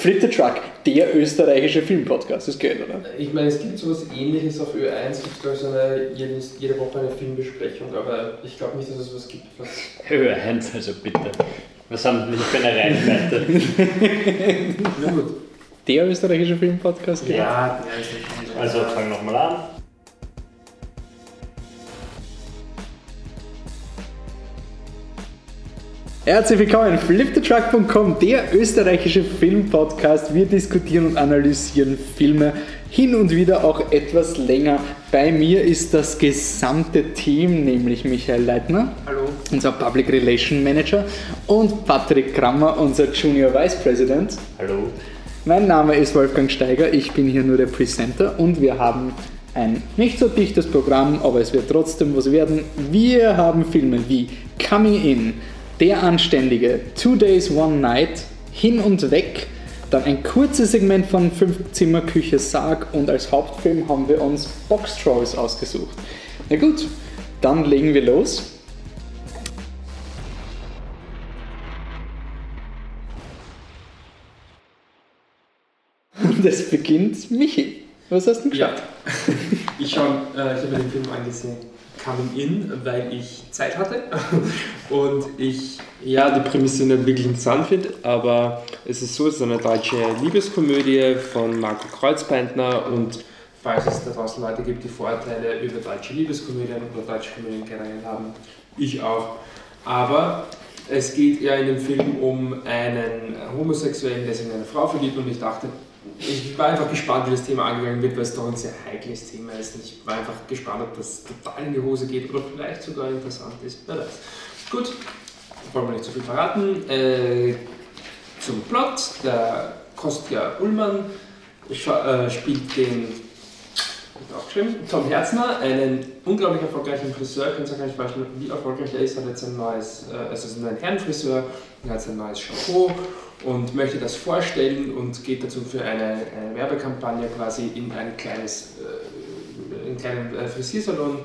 Flip the Truck, der österreichische Filmpodcast, das geht, oder? Ich meine, es gibt sowas ähnliches auf Ö1, es gibt also eine, jedes, jede Woche eine Filmbesprechung, aber ich glaube nicht, dass es sowas gibt. Was Ö1, also bitte. Was haben wir nicht für eine Reichweite? Na gut. Der österreichische Filmpodcast, genau. Ja, der ist nicht Also fang nochmal an. Herzlich willkommen, fliptetruck.com, der österreichische Filmpodcast. Wir diskutieren und analysieren Filme hin und wieder auch etwas länger. Bei mir ist das gesamte Team, nämlich Michael Leitner, Hallo. unser Public Relation Manager, und Patrick Krammer, unser Junior Vice President. Hallo. Mein Name ist Wolfgang Steiger, ich bin hier nur der Presenter und wir haben ein nicht so dichtes Programm, aber es wird trotzdem was werden. Wir haben Filme wie Coming In, Der Anständige, Two Days, One Night, Hin und Weg, dann ein kurzes Segment von Fünf Zimmer Küche Sarg und als Hauptfilm haben wir uns Box Trolls ausgesucht. Na gut, dann legen wir los. Und es beginnt Michi. Was hast du denn Ja, ich, schau, äh, ich habe mir den Film angesehen, Coming In, weil ich Zeit hatte und ich ja die Prämisse nicht wirklich interessant finde, aber es ist so, es ist eine deutsche Liebeskomödie von Marco Kreuzbeintner und falls es da draußen Leute gibt, die Vorurteile über deutsche Liebeskomödien oder deutsche Komödien generell haben, ich auch. Aber es geht ja in dem Film um einen Homosexuellen, der sich in eine Frau verliebt und ich dachte, ich war einfach gespannt, wie das Thema angegangen wird, weil es doch ein sehr heikles Thema ist. Ich war einfach gespannt, ob das total in die Hose geht oder vielleicht sogar interessant ist. Wer weiß. Gut, wollen wir nicht zu viel verraten. Äh, zum Plot. Der Kostja Ullmann äh, spielt den aufgeschrieben, Tom Herzner, einen unglaublich erfolgreichen Friseur. Könnt ihr euch gar nicht vorstellen, wie erfolgreich er ist. Er hat jetzt ein neues, äh, also ist ein Herrenfriseur, er hat ein neues Shampoo und möchte das vorstellen und geht dazu für eine, eine Werbekampagne quasi in ein kleines, äh, einen kleinen äh, Frisiersalon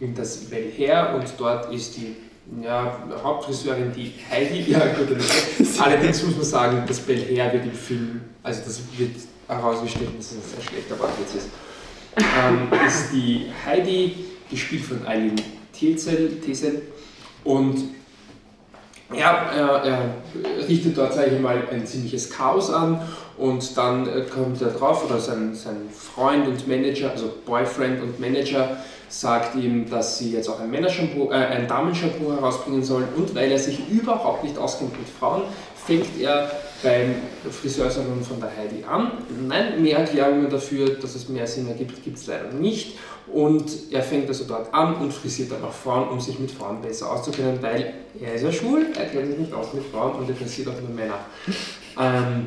in das Bel Hair und dort ist die ja, Hauptfriseurin die Heidi. Ja, gut, allerdings muss man sagen, das Bel Hair wird im Film, also das wird herausgestellt, dass es ein sehr schlechter Wortwitz ist ähm, ist die Heidi, gespielt von Eileen Tezel, Tezel. Und ja, er, er richtet dort, sage ich mal, ein ziemliches Chaos an und dann äh, kommt er drauf, oder sein, sein Freund und Manager, also Boyfriend und Manager, sagt ihm, dass sie jetzt auch ein, äh, ein Damenshampoo herausbringen sollen und weil er sich überhaupt nicht auskennt mit Frauen, fängt er beim Friseursalon von der Heidi an. Nein, mehr Erklärungen dafür, dass es mehr Sinn ergibt, gibt es leider nicht. Und er fängt also dort an und frisiert dann auch Frauen, um sich mit Frauen besser auszukennen, weil er ist ja schwul, er kennt sich nicht aus mit Frauen und er frisiert auch nur Männer. Ähm,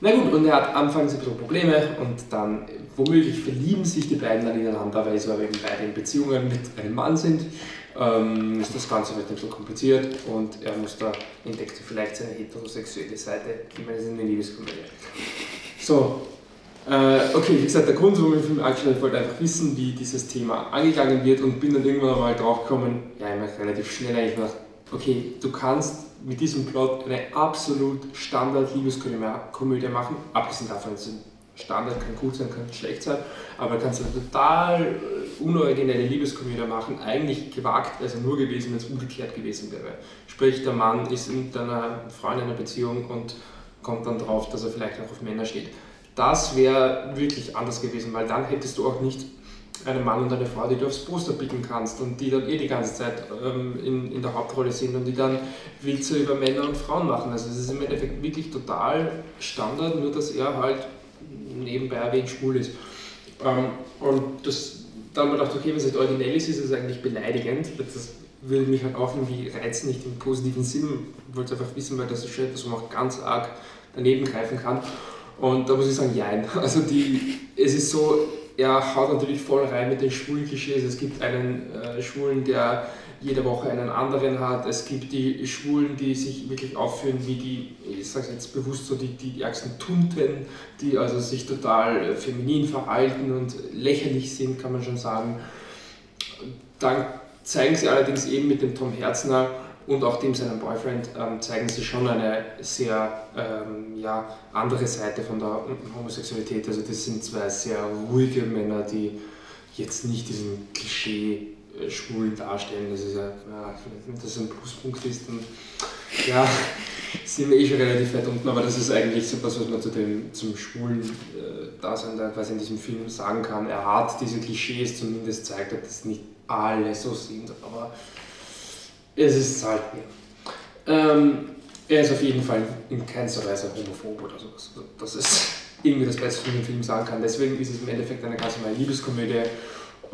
na gut, und er hat anfangs ein bisschen Probleme und dann womöglich verlieben sich die beiden dann ineinander, weil sie aber eben beide in Beziehungen mit einem Mann sind. Ähm, ist das Ganze wird ein bisschen kompliziert und er muss da entdeckt vielleicht seine heterosexuelle Seite. Ich meine, es ist eine Liebeskomödie. So, äh, okay, wie gesagt, der Grund, warum ich den Film angeschaut habe, wollte einfach wissen, wie dieses Thema angegangen wird und bin dann irgendwann mal drauf gekommen, ja, ich meine, relativ schnell eigentlich nach, okay, du kannst mit diesem Plot eine absolut Standard-Liebeskomödie machen, abgesehen davon, dass ein Standard kann gut sein, kann schlecht sein, aber du kannst eine total äh, unoriginelle Liebeskomödie machen, eigentlich gewagt es nur gewesen, wenn es umgekehrt gewesen wäre. Sprich, der Mann ist mit einer Frau in einer Beziehung und kommt dann drauf, dass er vielleicht auch auf Männer steht. Das wäre wirklich anders gewesen, weil dann hättest du auch nicht einen Mann und eine Frau, die du aufs Poster picken kannst und die dann eh die ganze Zeit ähm, in, in der Hauptrolle sind und die dann Witze über Männer und Frauen machen. Also es ist im Endeffekt wirklich total Standard, nur dass er halt nebenbei erwähnt schwul ist. Ähm, und das, dann haben wir gedacht, okay, wenn es nicht originell ist, ist es eigentlich beleidigend. Das würde mich halt auch irgendwie reizen, nicht im positiven Sinn. Ich wollte es einfach wissen, weil das ist schon etwas, wo man auch ganz arg daneben greifen kann. Und da muss ich sagen, jein. Also die, es ist so, er haut natürlich voll rein mit den schwulen Klischees. Es gibt einen äh, Schwulen, der jede Woche einen anderen hat. Es gibt die Schwulen, die sich wirklich aufführen wie die, ich sage jetzt bewusst so, die, die ärgsten Tunten, die also sich total feminin verhalten und lächerlich sind, kann man schon sagen. Dann zeigen sie allerdings eben mit dem Tom Herzner und auch dem seinem Boyfriend ähm, zeigen sie schon eine sehr ähm, ja, andere Seite von der Homosexualität. Also das sind zwei sehr ruhige Männer, die jetzt nicht diesen Klischee äh, schwulen darstellen. Das ist ja, ja wenn das ein Pluspunkt ist, dann ja, sind wir eh schon relativ weit unten, aber das ist eigentlich so was, was man zu dem, zum schwulen äh, Dasein da quasi in diesem Film sagen kann. Er hat diese Klischees zumindest zeigt, dass nicht alle so sind, aber es ist halt mir. Ähm, er ist auf jeden Fall in keinster Weise homophob oder sowas. Also das ist irgendwie das Beste, was man im Film sagen kann. Deswegen ist es im Endeffekt eine ganz normale Liebeskomödie.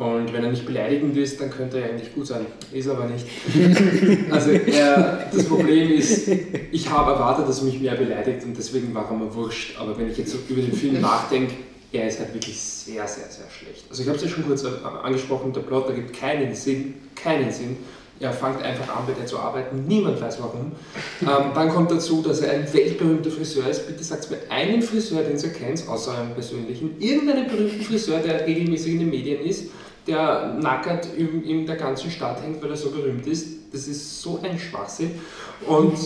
Und wenn er nicht beleidigend ist, dann könnte er eigentlich gut sein. Ist aber nicht. Also er, das Problem ist, ich habe erwartet, dass er mich mehr beleidigt und deswegen war er mir wurscht. Aber wenn ich jetzt so über den Film nachdenke, er ist halt wirklich sehr, sehr, sehr schlecht. Also ich habe es ja schon kurz angesprochen, der Plot ergibt keinen Sinn, keinen Sinn. Er fängt einfach an, bei der zu arbeiten. Niemand weiß warum. Ähm, dann kommt dazu, dass er ein weltberühmter Friseur ist. Bitte sagt mir einen Friseur, den ihr kennt, außer einem persönlichen. Irgendeinen berühmten Friseur, der regelmäßig in den Medien ist, der nackert in, in der ganzen Stadt hängt, weil er so berühmt ist. Das ist so ein Schwachsinn. Und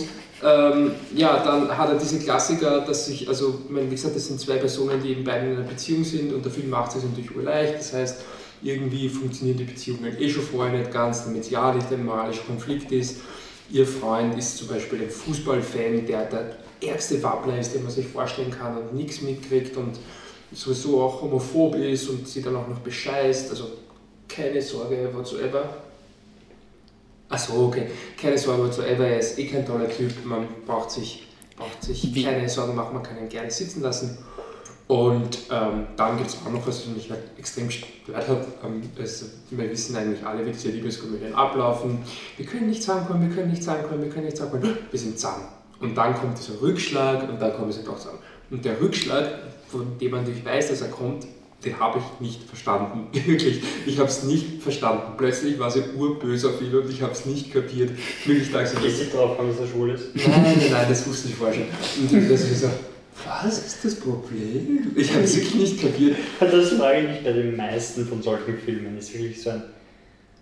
ähm, ja, dann hat er diese Klassiker, dass sich, also, wie gesagt, das sind zwei Personen, die eben beide in einer Beziehung sind und der Film macht es natürlich urleicht. Das heißt, irgendwie funktionieren die Beziehungen eh schon vorher nicht ganz, damit ja nicht ein moralischer Konflikt ist. Ihr Freund ist zum Beispiel ein Fußballfan, der der ärgste Wappler ist, den man sich vorstellen kann und nichts mitkriegt und sowieso auch homophob ist und sie dann auch noch bescheißt. Also keine Sorge whatsoever. Achso, okay. Keine Sorge whatsoever, er ist eh kein toller Typ, man braucht sich, braucht sich keine Sorgen machen, man kann ihn gerne sitzen lassen. Und ähm, dann gibt es auch noch was, was mich halt extrem gestört hat. Ähm, es, wir wissen eigentlich alle, wie diese Liebeskomödien ablaufen. Wir können nicht zusammenkommen, wir können nicht zusammenkommen, wir können nicht zusammenkommen. Wir sind zusammen. Und dann kommt dieser Rückschlag und dann kommen sie doch zusammen. Und der Rückschlag, von dem man natürlich weiß, dass er kommt, den habe ich nicht verstanden. Wirklich, ich habe es nicht verstanden. Plötzlich war sie urböse auf ihn und ich habe es nicht kapiert. Wirklich, da ich sie drauf, dass er schwul ist? Nein, nein, nein, das wusste ich vorher schon. Und das ist so, was ist das Problem? Ich habe es wirklich nicht kapiert. Das frage ich mich bei den meisten von solchen Filmen. Ist wirklich so ein.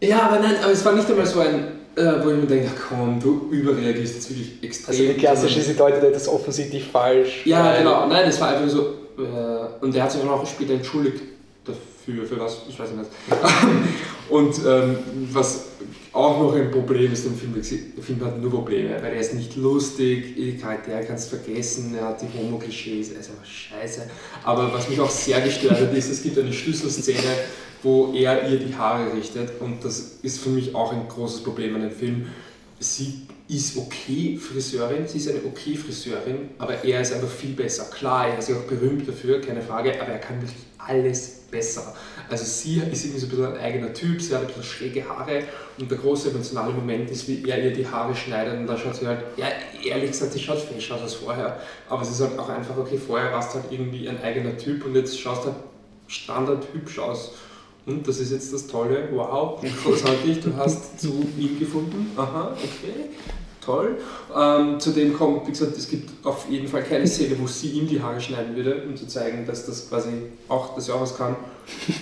Ja, aber nein, aber es war nicht einmal so ein, äh, wo ich mir denke, komm, du überreagierst jetzt wirklich extrem. Also die klassische, sie deutet etwas offensichtlich falsch. Ja, genau. Nein, es war einfach so, äh, und er hat sich auch später entschuldigt dafür, für was, ich weiß nicht was. und ähm, was auch noch ein Problem ist im Film, der Film hat nur Probleme, weil er ist nicht lustig, die kannst du vergessen, er hat die Homo-Klischees, er ist einfach scheiße. Aber was mich auch sehr gestört hat, ist, es gibt eine Schlüsselszene, wo er ihr die Haare richtet und das ist für mich auch ein großes Problem an dem Film. Sie ist okay Friseurin, sie ist eine okay Friseurin, aber er ist einfach viel besser. Klar, er ist ja auch berühmt dafür, keine Frage, aber er kann wirklich alles besser. Also sie ist irgendwie so ein bisschen ein eigener Typ, sie hat ein bisschen schräge Haare und der große emotionale Moment ist, wie er ihr die Haare schneidet und da schaut sie halt, ja, ehrlich gesagt, sie schaut fesch aus als vorher, aber sie sagt auch einfach, okay, vorher warst du halt irgendwie ein eigener Typ und jetzt schaust du halt standard hübsch aus. Und das ist jetzt das Tolle, wow, großartig, du hast zu ihm gefunden, aha, okay toll. Ähm, zudem kommt, wie gesagt, es gibt auf jeden Fall keine Szene, wo sie ihm die Haare schneiden würde, um zu zeigen, dass das quasi auch, dass er auch was kann.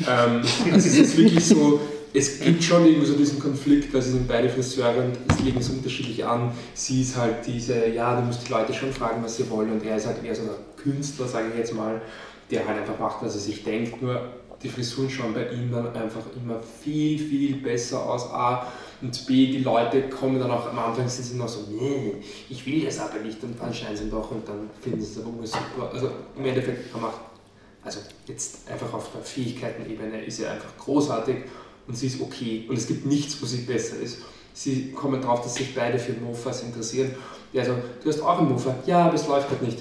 ähm, also es ist wirklich so, es gibt schon irgendwie so diesen Konflikt, weil sie sind beide Friseure und es legen so unterschiedlich an. Sie ist halt diese, ja, du musst die Leute schon fragen, was sie wollen und er ist halt eher so ein Künstler, sage ich jetzt mal, der halt einfach macht, was er sich denkt. Nur die Frisuren schauen bei ihm dann einfach immer viel, viel besser aus. A, und B, die Leute kommen dann auch am Anfang, sind sie noch so, nee, ich will das aber nicht und dann scheinen sie doch und dann finden sie es aber super. Also im Endeffekt, er macht, also jetzt einfach auf der Fähigkeitenebene ist er einfach großartig und sie ist okay und es gibt nichts, wo sie besser ist. Sie kommen darauf, dass sich beide für Mofas interessieren. Ja, also, du hast auch einen Mofa, ja, aber es läuft halt nicht.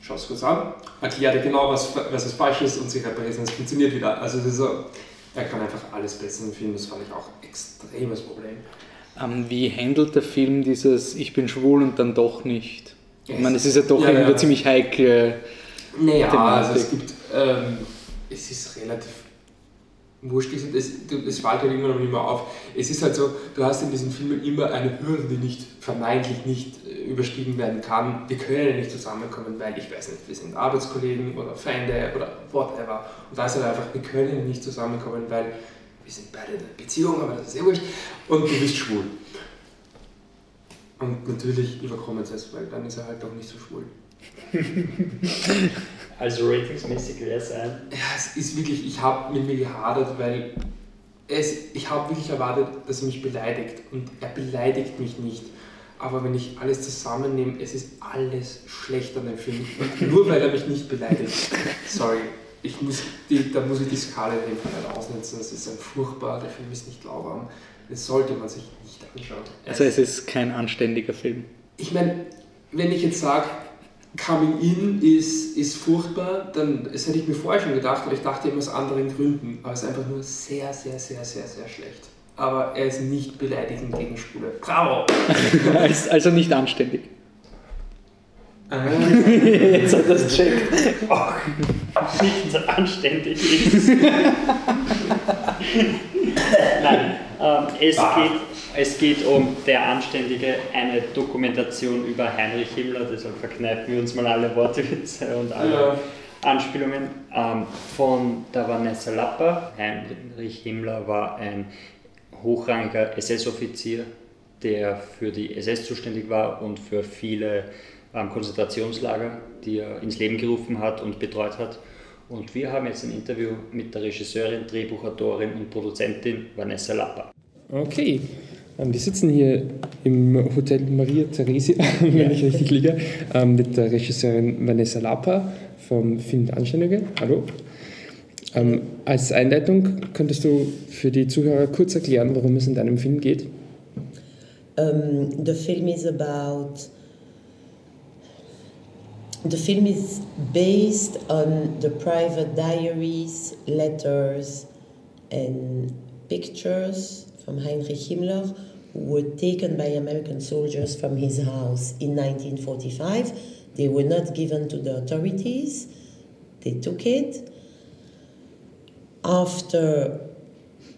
Schau es kurz an, erkläre dir genau, was, was es falsch ist und sie reparieren es funktioniert wieder. Also, so, er kann einfach alles besser im Film, das fand ich auch ein extremes Problem. Ähm, wie handelt der Film dieses Ich bin schwul und dann doch nicht? Ich meine, es ist ja doch ja, irgendwie ja. ziemlich heikel. Naja, Thematik. also es gibt, ähm, es ist relativ wurscht es, es fällt halt immer noch immer auf. Es ist halt so, du hast in diesen Filmen immer eine Hürde, die nicht, vermeintlich nicht überstiegen werden kann. Wir können nicht zusammenkommen, weil ich weiß nicht, wir sind Arbeitskollegen oder Feinde oder whatever. Und da ist halt einfach, wir können nicht zusammenkommen, weil wir sind beide in einer Beziehung, aber das ist eh wurscht. Und du bist schwul. Und natürlich überkommen sie es, weil dann ist er halt auch nicht so schwul. also ratingsmäßig wäre es ein. Ja, es ist wirklich, ich habe mit mir gehadert, weil es, ich habe wirklich erwartet, dass er mich beleidigt. Und er beleidigt mich nicht. Aber wenn ich alles zusammennehme, es ist alles schlecht an dem Film. Nur weil er mich nicht beleidigt. Sorry. Ich muss die, da muss ich die Skala halt ausnutzen. Das ist ein furchtbar, der Film ist nicht lauwarm. Das sollte man sich nicht anschauen. Also es ist kein anständiger Film. Ich meine, wenn ich jetzt sage, Coming In ist, ist furchtbar, dann das hätte ich mir vorher schon gedacht, aber ich dachte immer aus anderen Gründen. Aber es ist einfach nur sehr, sehr, sehr, sehr, sehr schlecht. Aber er ist nicht beleidigend gegen Schwule. Bravo! also nicht anständig. Ah. Jetzt hat er es checkt. Ach, nicht anständig ist. Nein, ähm, es, geht, es geht um Der Anständige, eine Dokumentation über Heinrich Himmler, deshalb verkneifen wir uns mal alle Wortwitze und alle ja. Anspielungen. Ähm, von der Vanessa Lapper. Heinrich Himmler war ein hochrangiger SS-Offizier, der für die SS zuständig war und für viele ähm, Konzentrationslager, die er ins Leben gerufen hat und betreut hat. Und wir haben jetzt ein Interview mit der Regisseurin, Drehbuchautorin und Produzentin Vanessa Lappa. Okay, ähm, wir sitzen hier im Hotel Maria Theresia, wenn ja. ich richtig liege, ähm, mit der Regisseurin Vanessa Lappa vom Film Anständige. Hallo. Ähm, als Einleitung könntest du für die Zuhörer kurz erklären, worum es in deinem Film geht? Um, the film is about The film is based on the private diaries, letters, and pictures from Heinrich Himmler, who were taken by American soldiers from his house in 1945. They were not given to the authorities, they took it. After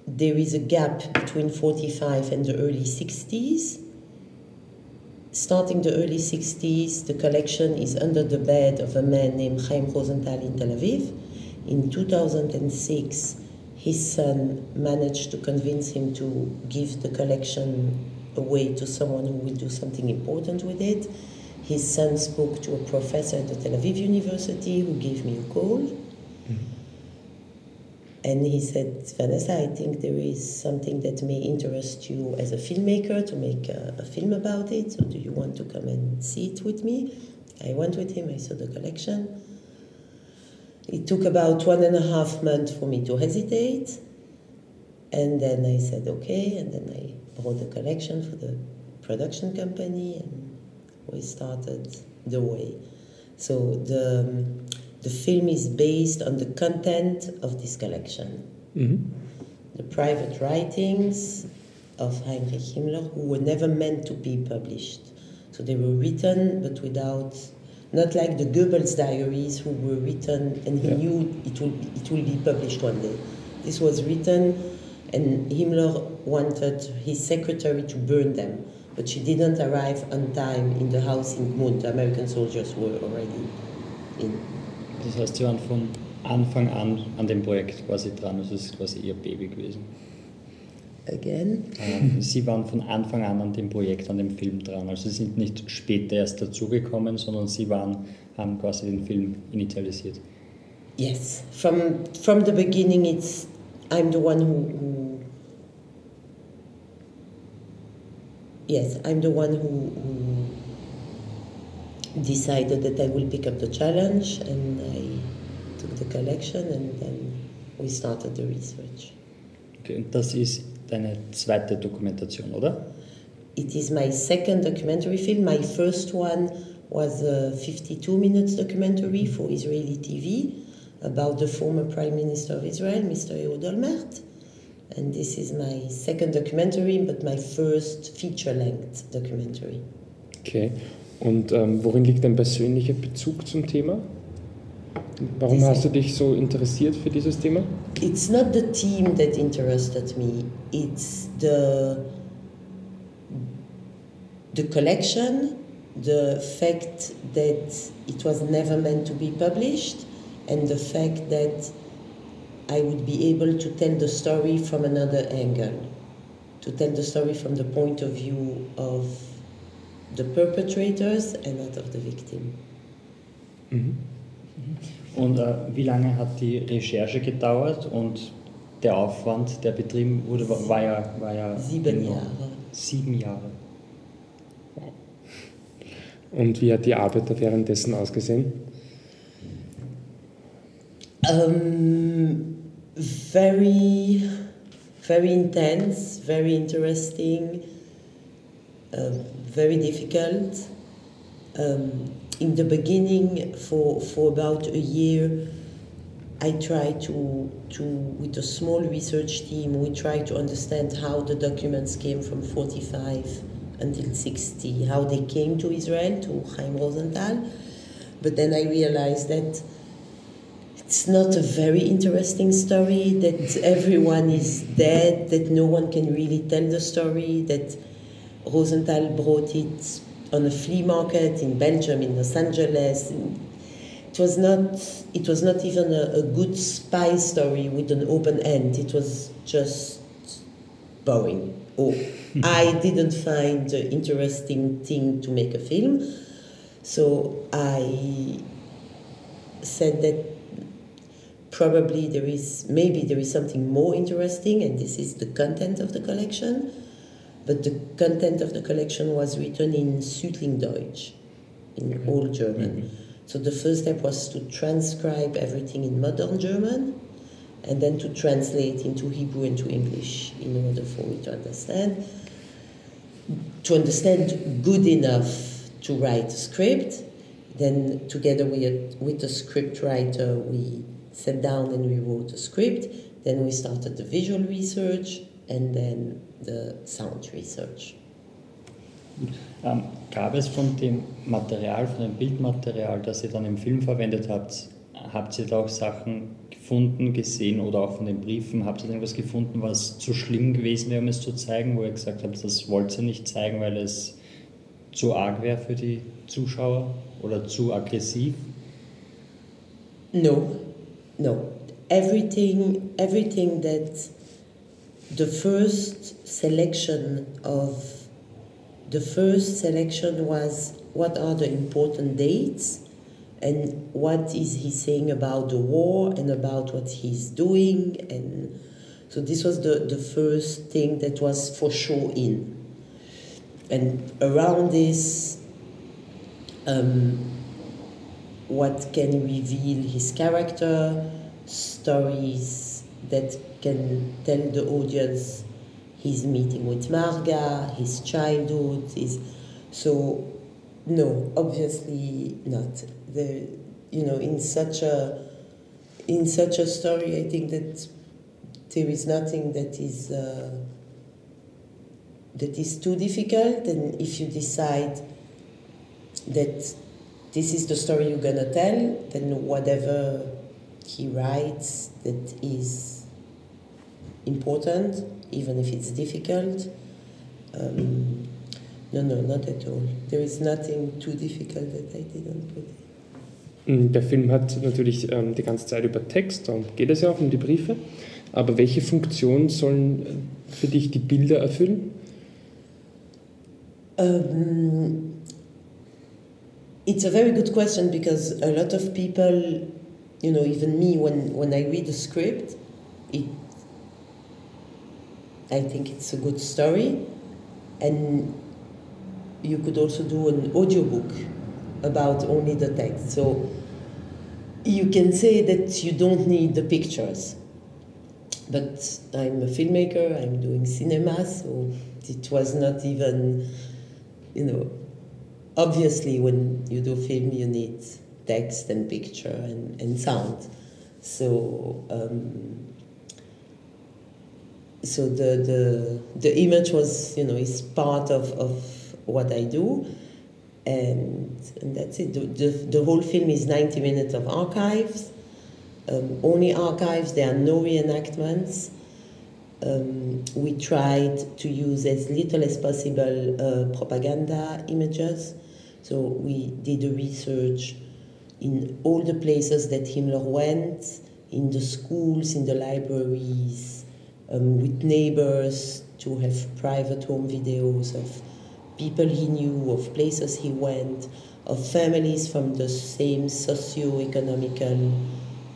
there is a gap between 45 and the early 60s, Starting the early 60s, the collection is under the bed of a man named Chaim Rosenthal in Tel Aviv. In 2006, his son managed to convince him to give the collection away to someone who would do something important with it. His son spoke to a professor at the Tel Aviv University who gave me a call. And he said, Vanessa, I think there is something that may interest you as a filmmaker to make a, a, film about it. So, do you want to come and see it with me? I went with him, I saw the collection. It took about one and a half months for me to hesitate. And then I said, okay. And then I bought the collection for the production company, and we started the way. So, the. Um, The film is based on the content of this collection. Mm-hmm. The private writings of Heinrich Himmler, who were never meant to be published. So they were written, but without, not like the Goebbels diaries, who were written and he yeah. knew it will, it will be published one day. This was written, and Himmler wanted his secretary to burn them, but she didn't arrive on time in the house in Gmund. The American soldiers were already in. Das heißt, Sie waren von Anfang an an dem Projekt quasi dran, also es ist quasi Ihr Baby gewesen. Again? Ähm, Sie waren von Anfang an an dem Projekt, an dem Film dran. Also Sie sind nicht später erst dazugekommen, sondern Sie waren, haben quasi den Film initialisiert. Yes, from, from the beginning it's, I'm the one who, who yes, I'm the one who, who decided that I will pick up the challenge and I took the collection and then we started the research. Okay, das ist deine zweite Dokumentation, oder? It is my second documentary film. My first one was a 52 minutes documentary for Israeli TV about the former Prime Minister of Israel, Mr. Ehud Olmert. And this is my second documentary, but my first feature length documentary. Okay. Und ähm, worin liegt dein persönlicher Bezug zum Thema? Warum This hast du dich so interessiert für dieses Thema? It's not the team that interested me. It's the the collection, the fact that it was never meant to be published, and the fact that I would be able to tell the story from another angle, to tell the story from the point of view of the perpetrators and not of the victim. Mhm. Und äh, wie lange hat die Recherche gedauert und der Aufwand, der betrieben wurde, war, war ja, war ja sieben enorm. Jahre. Sieben Jahre. Und wie hat die Arbeit da währenddessen ausgesehen? Um, very, very intense, very interesting, uh, very difficult. Um, in the beginning, for, for about a year, I tried to, to, with a small research team, we tried to understand how the documents came from 45 until 60, how they came to Israel, to Chaim Rosenthal. But then I realized that it's not a very interesting story, that everyone is dead, that no one can really tell the story, that Rosenthal brought it on a flea market in Belgium, in Los Angeles. It was not, it was not even a, a good spy story with an open end. It was just boring. Oh, I didn't find the interesting thing to make a film. So I said that probably there is maybe there is something more interesting and this is the content of the collection but the content of the collection was written in Südlingdeutsch in mm-hmm. old German mm-hmm. so the first step was to transcribe everything in modern German and then to translate into Hebrew and to English in order for me to understand to understand good enough to write a script then together with, with the script writer we sat down and we wrote a script. Then we started the visual research and then the sound research. Ähm, gab es von dem Material, von dem Bildmaterial, das ihr dann im Film verwendet habt, habt ihr da auch Sachen gefunden, gesehen oder auch von den Briefen, habt ihr irgendwas gefunden, was zu schlimm gewesen wäre, um es zu zeigen, wo ihr gesagt habt, das wollt ihr nicht zeigen, weil es zu arg wäre für die Zuschauer oder zu aggressiv? No, no, everything, everything that the first selection of the first selection was what are the important dates? And what is he saying about the war and about what he's doing? And so this was the, the first thing that was for sure in. And around this um, what can reveal his character, stories that can tell the audience his meeting with Marga, his childhood, his so no, obviously not. The you know in such a in such a story, I think that there is nothing that is uh, that is too difficult, and if you decide that this is the story you're gonna tell, then whatever he writes that is important, even if it's difficult. Um, no, no, not at all. There is nothing too difficult that I didn't put. Mm, der Film hat natürlich ähm, die ganze Zeit über Text, darum geht es ja auch um die Briefe. Aber welche Funktion sollen äh, für dich die Bilder erfüllen? Um, It's a very good question because a lot of people, you know, even me, when, when I read a script, it, I think it's a good story. And you could also do an audiobook about only the text. So you can say that you don't need the pictures. But I'm a filmmaker, I'm doing cinema, so it was not even, you know, obviously when you do film you need text and picture and, and sound so um, so the, the the image was you know is part of, of what I do. And, and that's it. The, the, the whole film is 90 minutes of archives. Um, only archives. There are no reenactments. Um, we tried to use as little as possible uh, propaganda images. So we did a research in all the places that Himmler went, in the schools, in the libraries, um, with neighbors to have private home videos of people he knew, of places he went, of families from the same socio-economical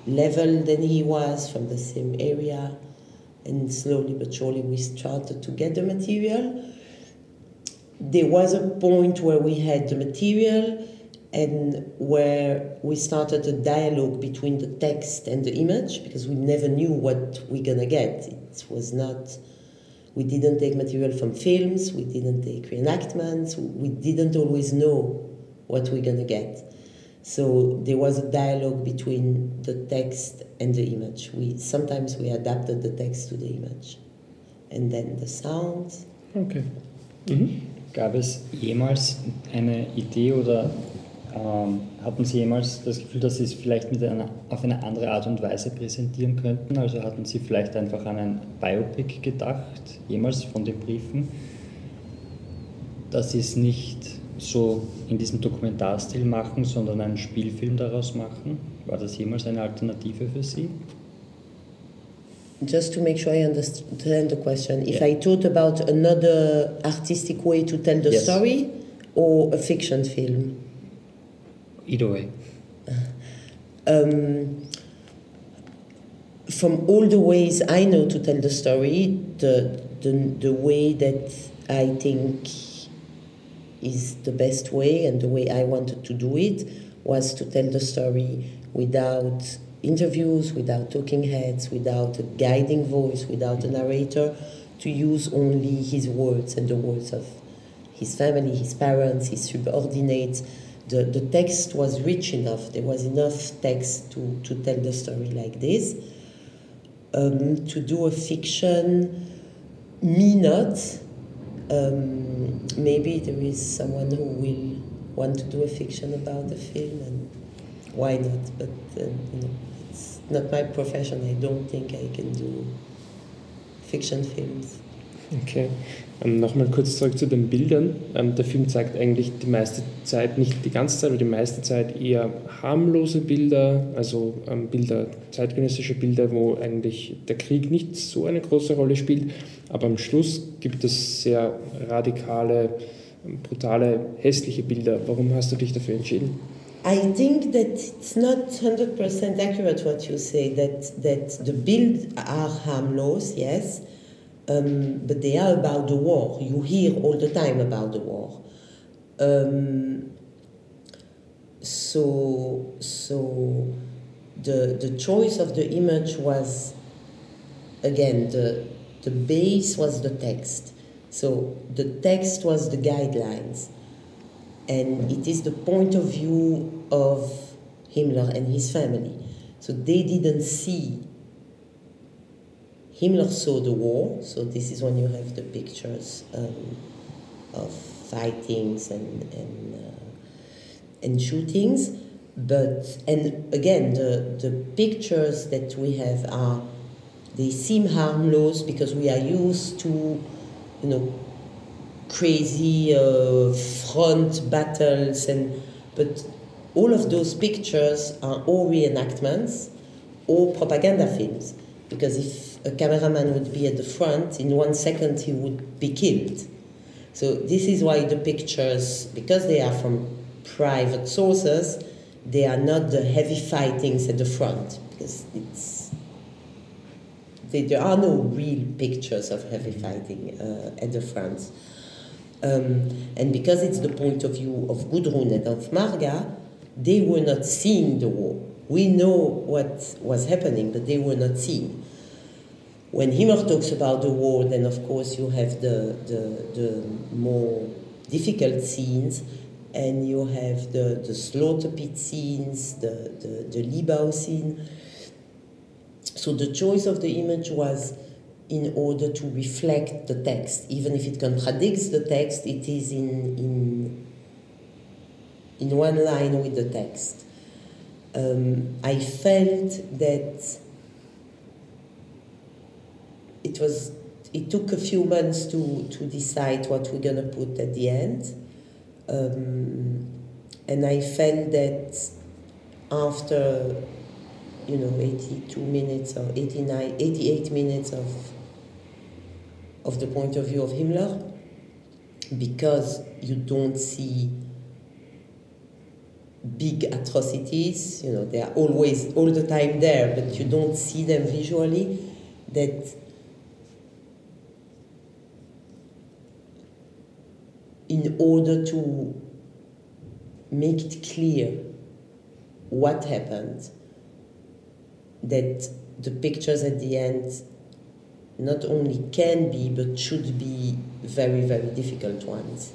level than he was, from the same area. And slowly but surely we started to get the material. There was a point where we had the material and where we started a dialogue between the text and the image because we never knew what we're gonna get. It was not, we didn't take material from films, we didn't take reenactments, we didn't always know what we're gonna get. So there was a dialogue between the text and the image. We sometimes we adapted the text to the image, and then the sound. Okay. Mhm. Gab es jemals eine Idee oder ähm, hatten Sie jemals das Gefühl, dass Sie es vielleicht einer, auf eine andere Art und Weise präsentieren könnten? Also hatten Sie vielleicht einfach an ein Biopic gedacht, jemals von den Briefen, dass Sie es nicht so in diesem Dokumentarstil machen, sondern einen Spielfilm daraus machen? War das jemals eine Alternative für Sie? Just to make sure I understand the question, if Yeah. I thought about another artistic way to tell the Yes. story or a fiction film. Either way. um, from all the ways I know to tell the story, the, the, the way that I think is the best way and the way I wanted to do it was to tell the story without interviews, without talking heads, without a guiding voice, without a narrator, to use only his words and the words of his family, his parents, his subordinates. The, the text was rich enough, there was enough text to, to tell the story like this. Um, to do a fiction, me not. Um, maybe there is someone who will want to do a fiction about the film, and why not? But uh, you know, it's not my profession. I don't think I can do fiction films. Okay. Ähm, Nochmal kurz zurück zu den Bildern. Ähm, der Film zeigt eigentlich die meiste Zeit, nicht die ganze Zeit, aber die meiste Zeit eher harmlose Bilder, also ähm, Bilder, zeitgenössische Bilder, wo eigentlich der Krieg nicht so eine große Rolle spielt. Aber am Schluss gibt es sehr radikale, ähm, brutale, hässliche Bilder. Warum hast du dich dafür entschieden? I think that it's not 100% accurate what you say, that, that the build are harmless, yes, um, but they are about the war. You hear all the time about the war. Um, so, so the, the choice of the image was, again, the, the base was the text. So the text was the guidelines and it is the point of view of Himmler and his family. So they didn't see. Himmler saw the war, so this is when you have the pictures um, of fightings and and, uh, and shootings. But and again, the the pictures that we have are they seem harmless because we are used to, you know, crazy uh, front battles and but all of those pictures are all reenactments or propaganda films because if a cameraman would be at the front in one second he would be killed so this is why the pictures because they are from private sources they are not the heavy fightings at the front because it's they, there are no real pictures of heavy fighting uh, at the front um, and because it's the point of view of Gudrun and of Marga, they were not seeing the war. We know what was happening, but they were not seeing. When Himmler talks about the war, then of course you have the, the, the more difficult scenes, and you have the, the slaughter pit scenes, the, the, the Libau scene. So the choice of the image was in order to reflect the text. Even if it contradicts the text, it is in, in, in one line with the text. Um, I felt that it was it took a few months to, to decide what we're gonna put at the end. Um, and I felt that after you know 82 minutes or 89 88 minutes of of the point of view of Himmler because you don't see big atrocities, you know, they are always all the time there, but you don't see them visually, that in order to make it clear what happened, that the pictures at the end not only can be but should be very, very difficult ones.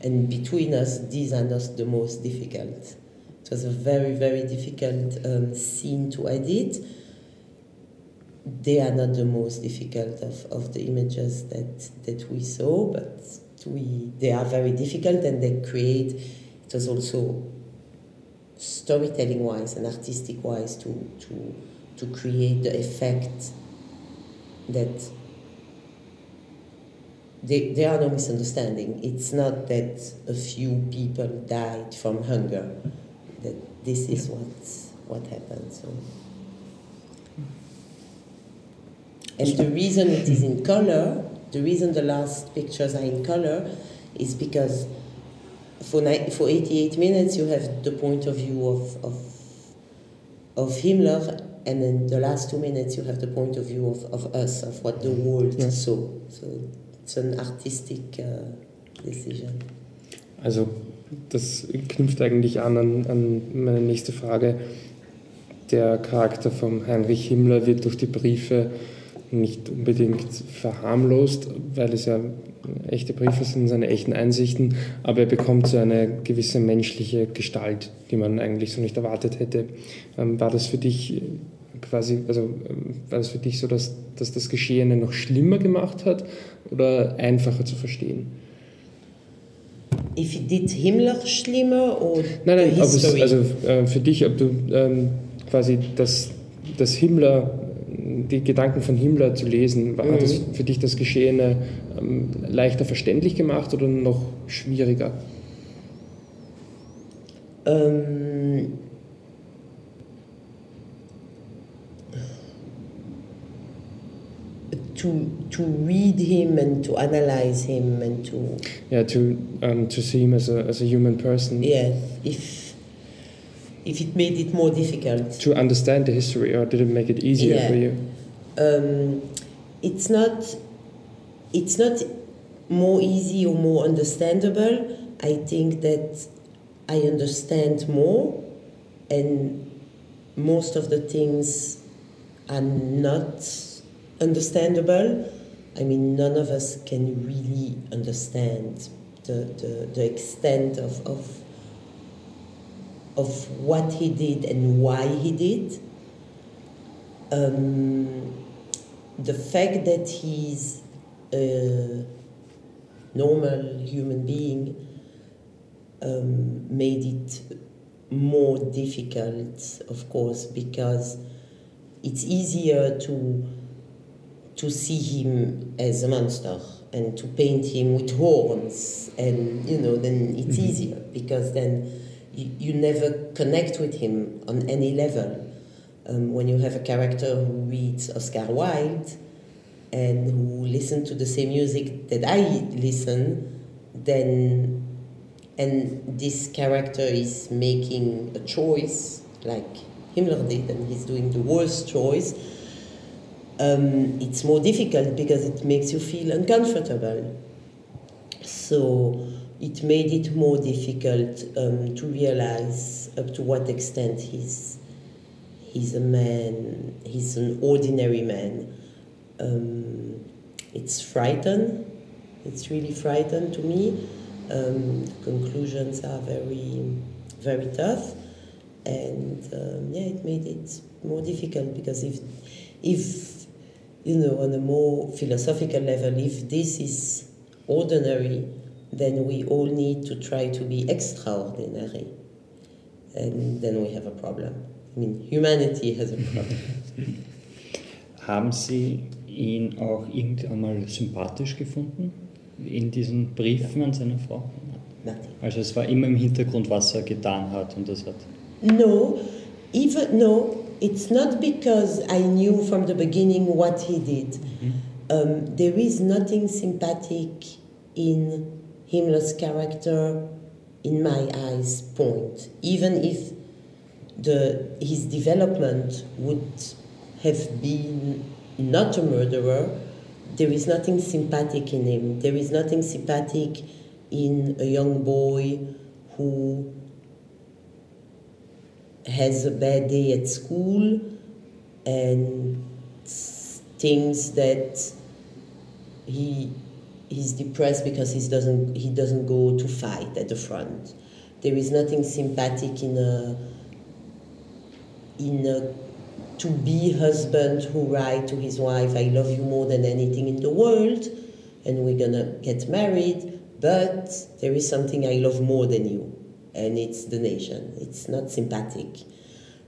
And between us, these are not the most difficult. It was a very, very difficult um, scene to edit. They are not the most difficult of, of the images that, that we saw, but we, they are very difficult and they create, it was also storytelling wise and artistic wise to, to, to create the effect that they, there are no misunderstanding. It's not that a few people died from hunger. That this is what what happened. So, hmm. and the reason it is in color, the reason the last pictures are in color, is because for for 88 minutes you have the point of view of of, of Himmler and then the last two minutes you have the point of view of, of us, of what the world Yeah. saw. So it's an artistic uh, decision. Also das knüpft eigentlich an, an an meine nächste Frage. Der Charakter von Heinrich Himmler wird durch die Briefe nicht unbedingt verharmlost, weil es ja echte Briefe sind, seine echten Einsichten, aber er bekommt so eine gewisse menschliche Gestalt, die man eigentlich so nicht erwartet hätte. Ähm, War das für dich quasi, also ähm, war das für dich so, dass, dass das Geschehene noch schlimmer gemacht hat oder einfacher zu verstehen? If it did Himmler schlimmer or Nein, nein, es, also äh, für dich, ob du ähm, quasi das, das Himmler, die Gedanken von Himmler zu lesen, war, hat das Mhm. für dich das Geschehene ähm, leichter verständlich gemacht oder noch schwieriger? Um, to to read him and to analyze him and to Yeah, to um, to see him as a as a human person, yes if if it made it more difficult to understand the history, or did it make it easier Yeah. for you? um, it's not it's not more easy or more understandable. I think that I understand more, and most of the things are not understandable. I mean, none of us can really understand the, the, the extent of, of, of what he did and why he did. Um, the fact that he's a normal human being um, made it more difficult, of course, because it's easier to to see him as a monster and to paint him with horns, and you know, then it's easier because then you, you never connect with him on any level. Um, when you have a character who reads Oscar Wilde and who listens to the same music that I listen, then and this character is making a choice like Himmler did, and he's doing the worst choice. Um, it's more difficult because it makes you feel uncomfortable. So it made it more difficult um, to realize up to what extent he's he's a man, he's an ordinary man. Um, it's frightened. It's really frightened to me. Um, the conclusions are very, very tough, and um, yeah, it made it more difficult because if, if you know, on a more philosophical level, if this is ordinary, then we all need to try to be extraordinary, and then we have a problem. I mean, humanity has a problem. Haben Sie ihn auch irgendwann mal sympathisch gefunden? In diesen Briefen an seine Frau? Nothing. Also es war immer im Hintergrund, was er getan hat und das hat. No, even no, it's not because I knew from the beginning what he did. Um, there is nothing sympathetic in Himmler's character, in my eyes, point. Even if the, his development would have been not a murderer, there is nothing sympathetic in him. There is nothing sympathetic in a young boy who has a bad day at school and thinks that he he's depressed because he doesn't he doesn't go to fight at the front. There is nothing sympathetic in a in a to be husband who write to his wife, I love you more than anything in the world, and we're gonna get married, but there is something I love more than you, and it's the nation. It's not sympathetic.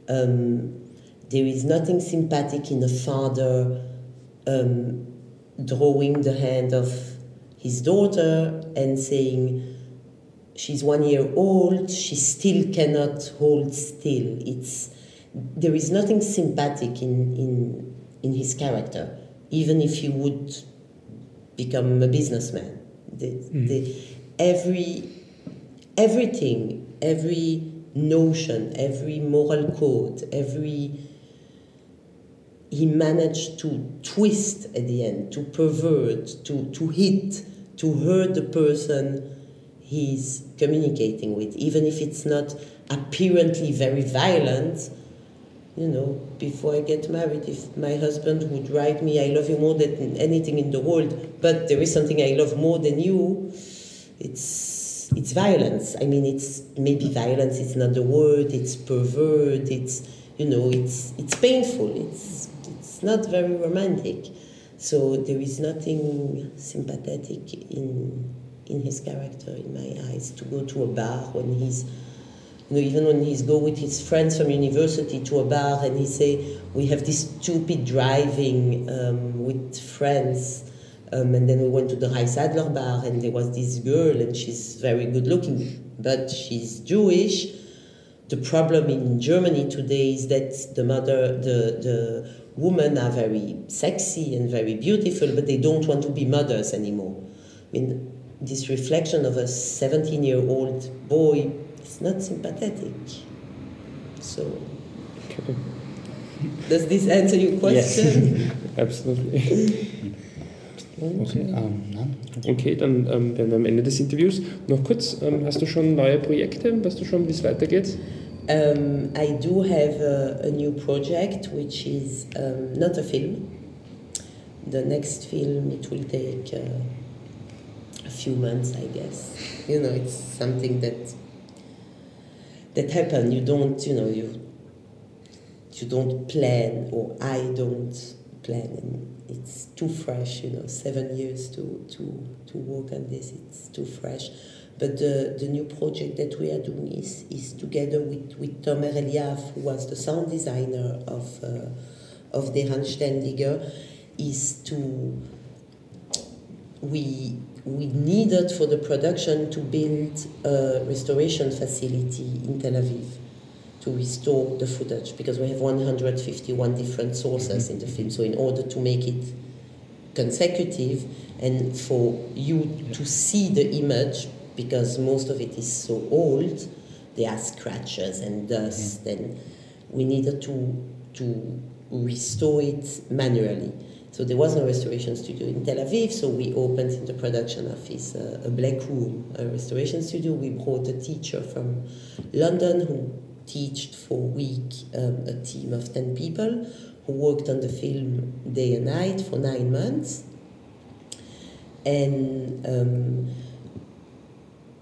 Um, there is nothing sympathetic in a father um, drawing the hand of his daughter and saying, She's one year old, she still cannot hold still. It's there is nothing sympathetic in, in, in his character, even if he would become a businessman. The, mm. the, every, everything, every notion, every moral code, every he managed to twist at the end, to pervert, to, to hit, to hurt the person he's communicating with, even if it's not apparently very violent, you know, before I get married, if my husband would write me, I love you more than anything in the world, but there is something I love more than you, it's, it's violence. I mean, it's maybe violence, it's not the word, it's pervert, it's, you know, it's, it's painful, it's, it's not very romantic. So there is nothing sympathetic in, in his character, in my eyes, to go to a bar when he's you know, even when he's go with his friends from university to a bar and he say, we have this stupid driving um, with friends. Um, and then we went to the Reichsadler bar and there was this girl and she's very good looking, but she's Jewish. The problem in Germany today is that the mother, the, the women are very sexy and very beautiful, but they don't want to be mothers anymore. I mean, this reflection of a 17 year old boy it's not sympathetic. So, okay. does this answer your question? Yes, absolutely. Okay, um, okay dann ähm, wären wir am Ende des Interviews. Noch kurz, ähm, hast du schon neue Projekte? Weißt du schon, wie es weitergeht? Um, I do have a, a, new project which is um, not a film. The next film it will take uh, a few months, I guess. You know, it's something that that happen. You don't, you know, you you don't plan, or I don't plan, and it's too fresh. You know, seven years to to to work on this. It's too fresh. But the, the new project that we are doing is, is together with, with Tomer Eliav, who was the sound designer of, uh, of the Randständiger, is to we we needed for the production to build a restoration facility in Tel Aviv to restore the footage because we have 151 different sources in the film. So, in order to make it consecutive and for you to see the image, because most of it is so old, there are scratches and dust, mm-hmm. and we needed to to restore it manually. So there was no restoration studio in Tel Aviv, so we opened in the production office uh, a black room, a restoration studio. We brought a teacher from London who taught for a week um, a team of 10 people who worked on the film day and night for nine months. And um,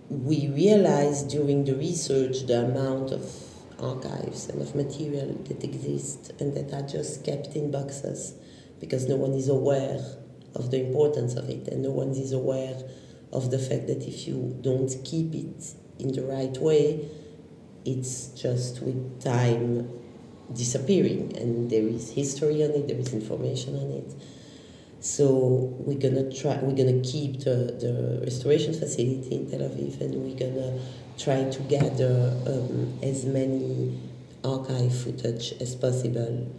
we realized during the research the amount of archives and of material that exist and that are just kept in boxes because no one is aware of the importance of it and no one is aware of the fact that if you don't keep it in the right way, it's just with time disappearing and there is history on it, there is information on it. So we're gonna try we're gonna keep the, the restoration facility in Tel Aviv and we're gonna try to gather um, as many archive footage as possible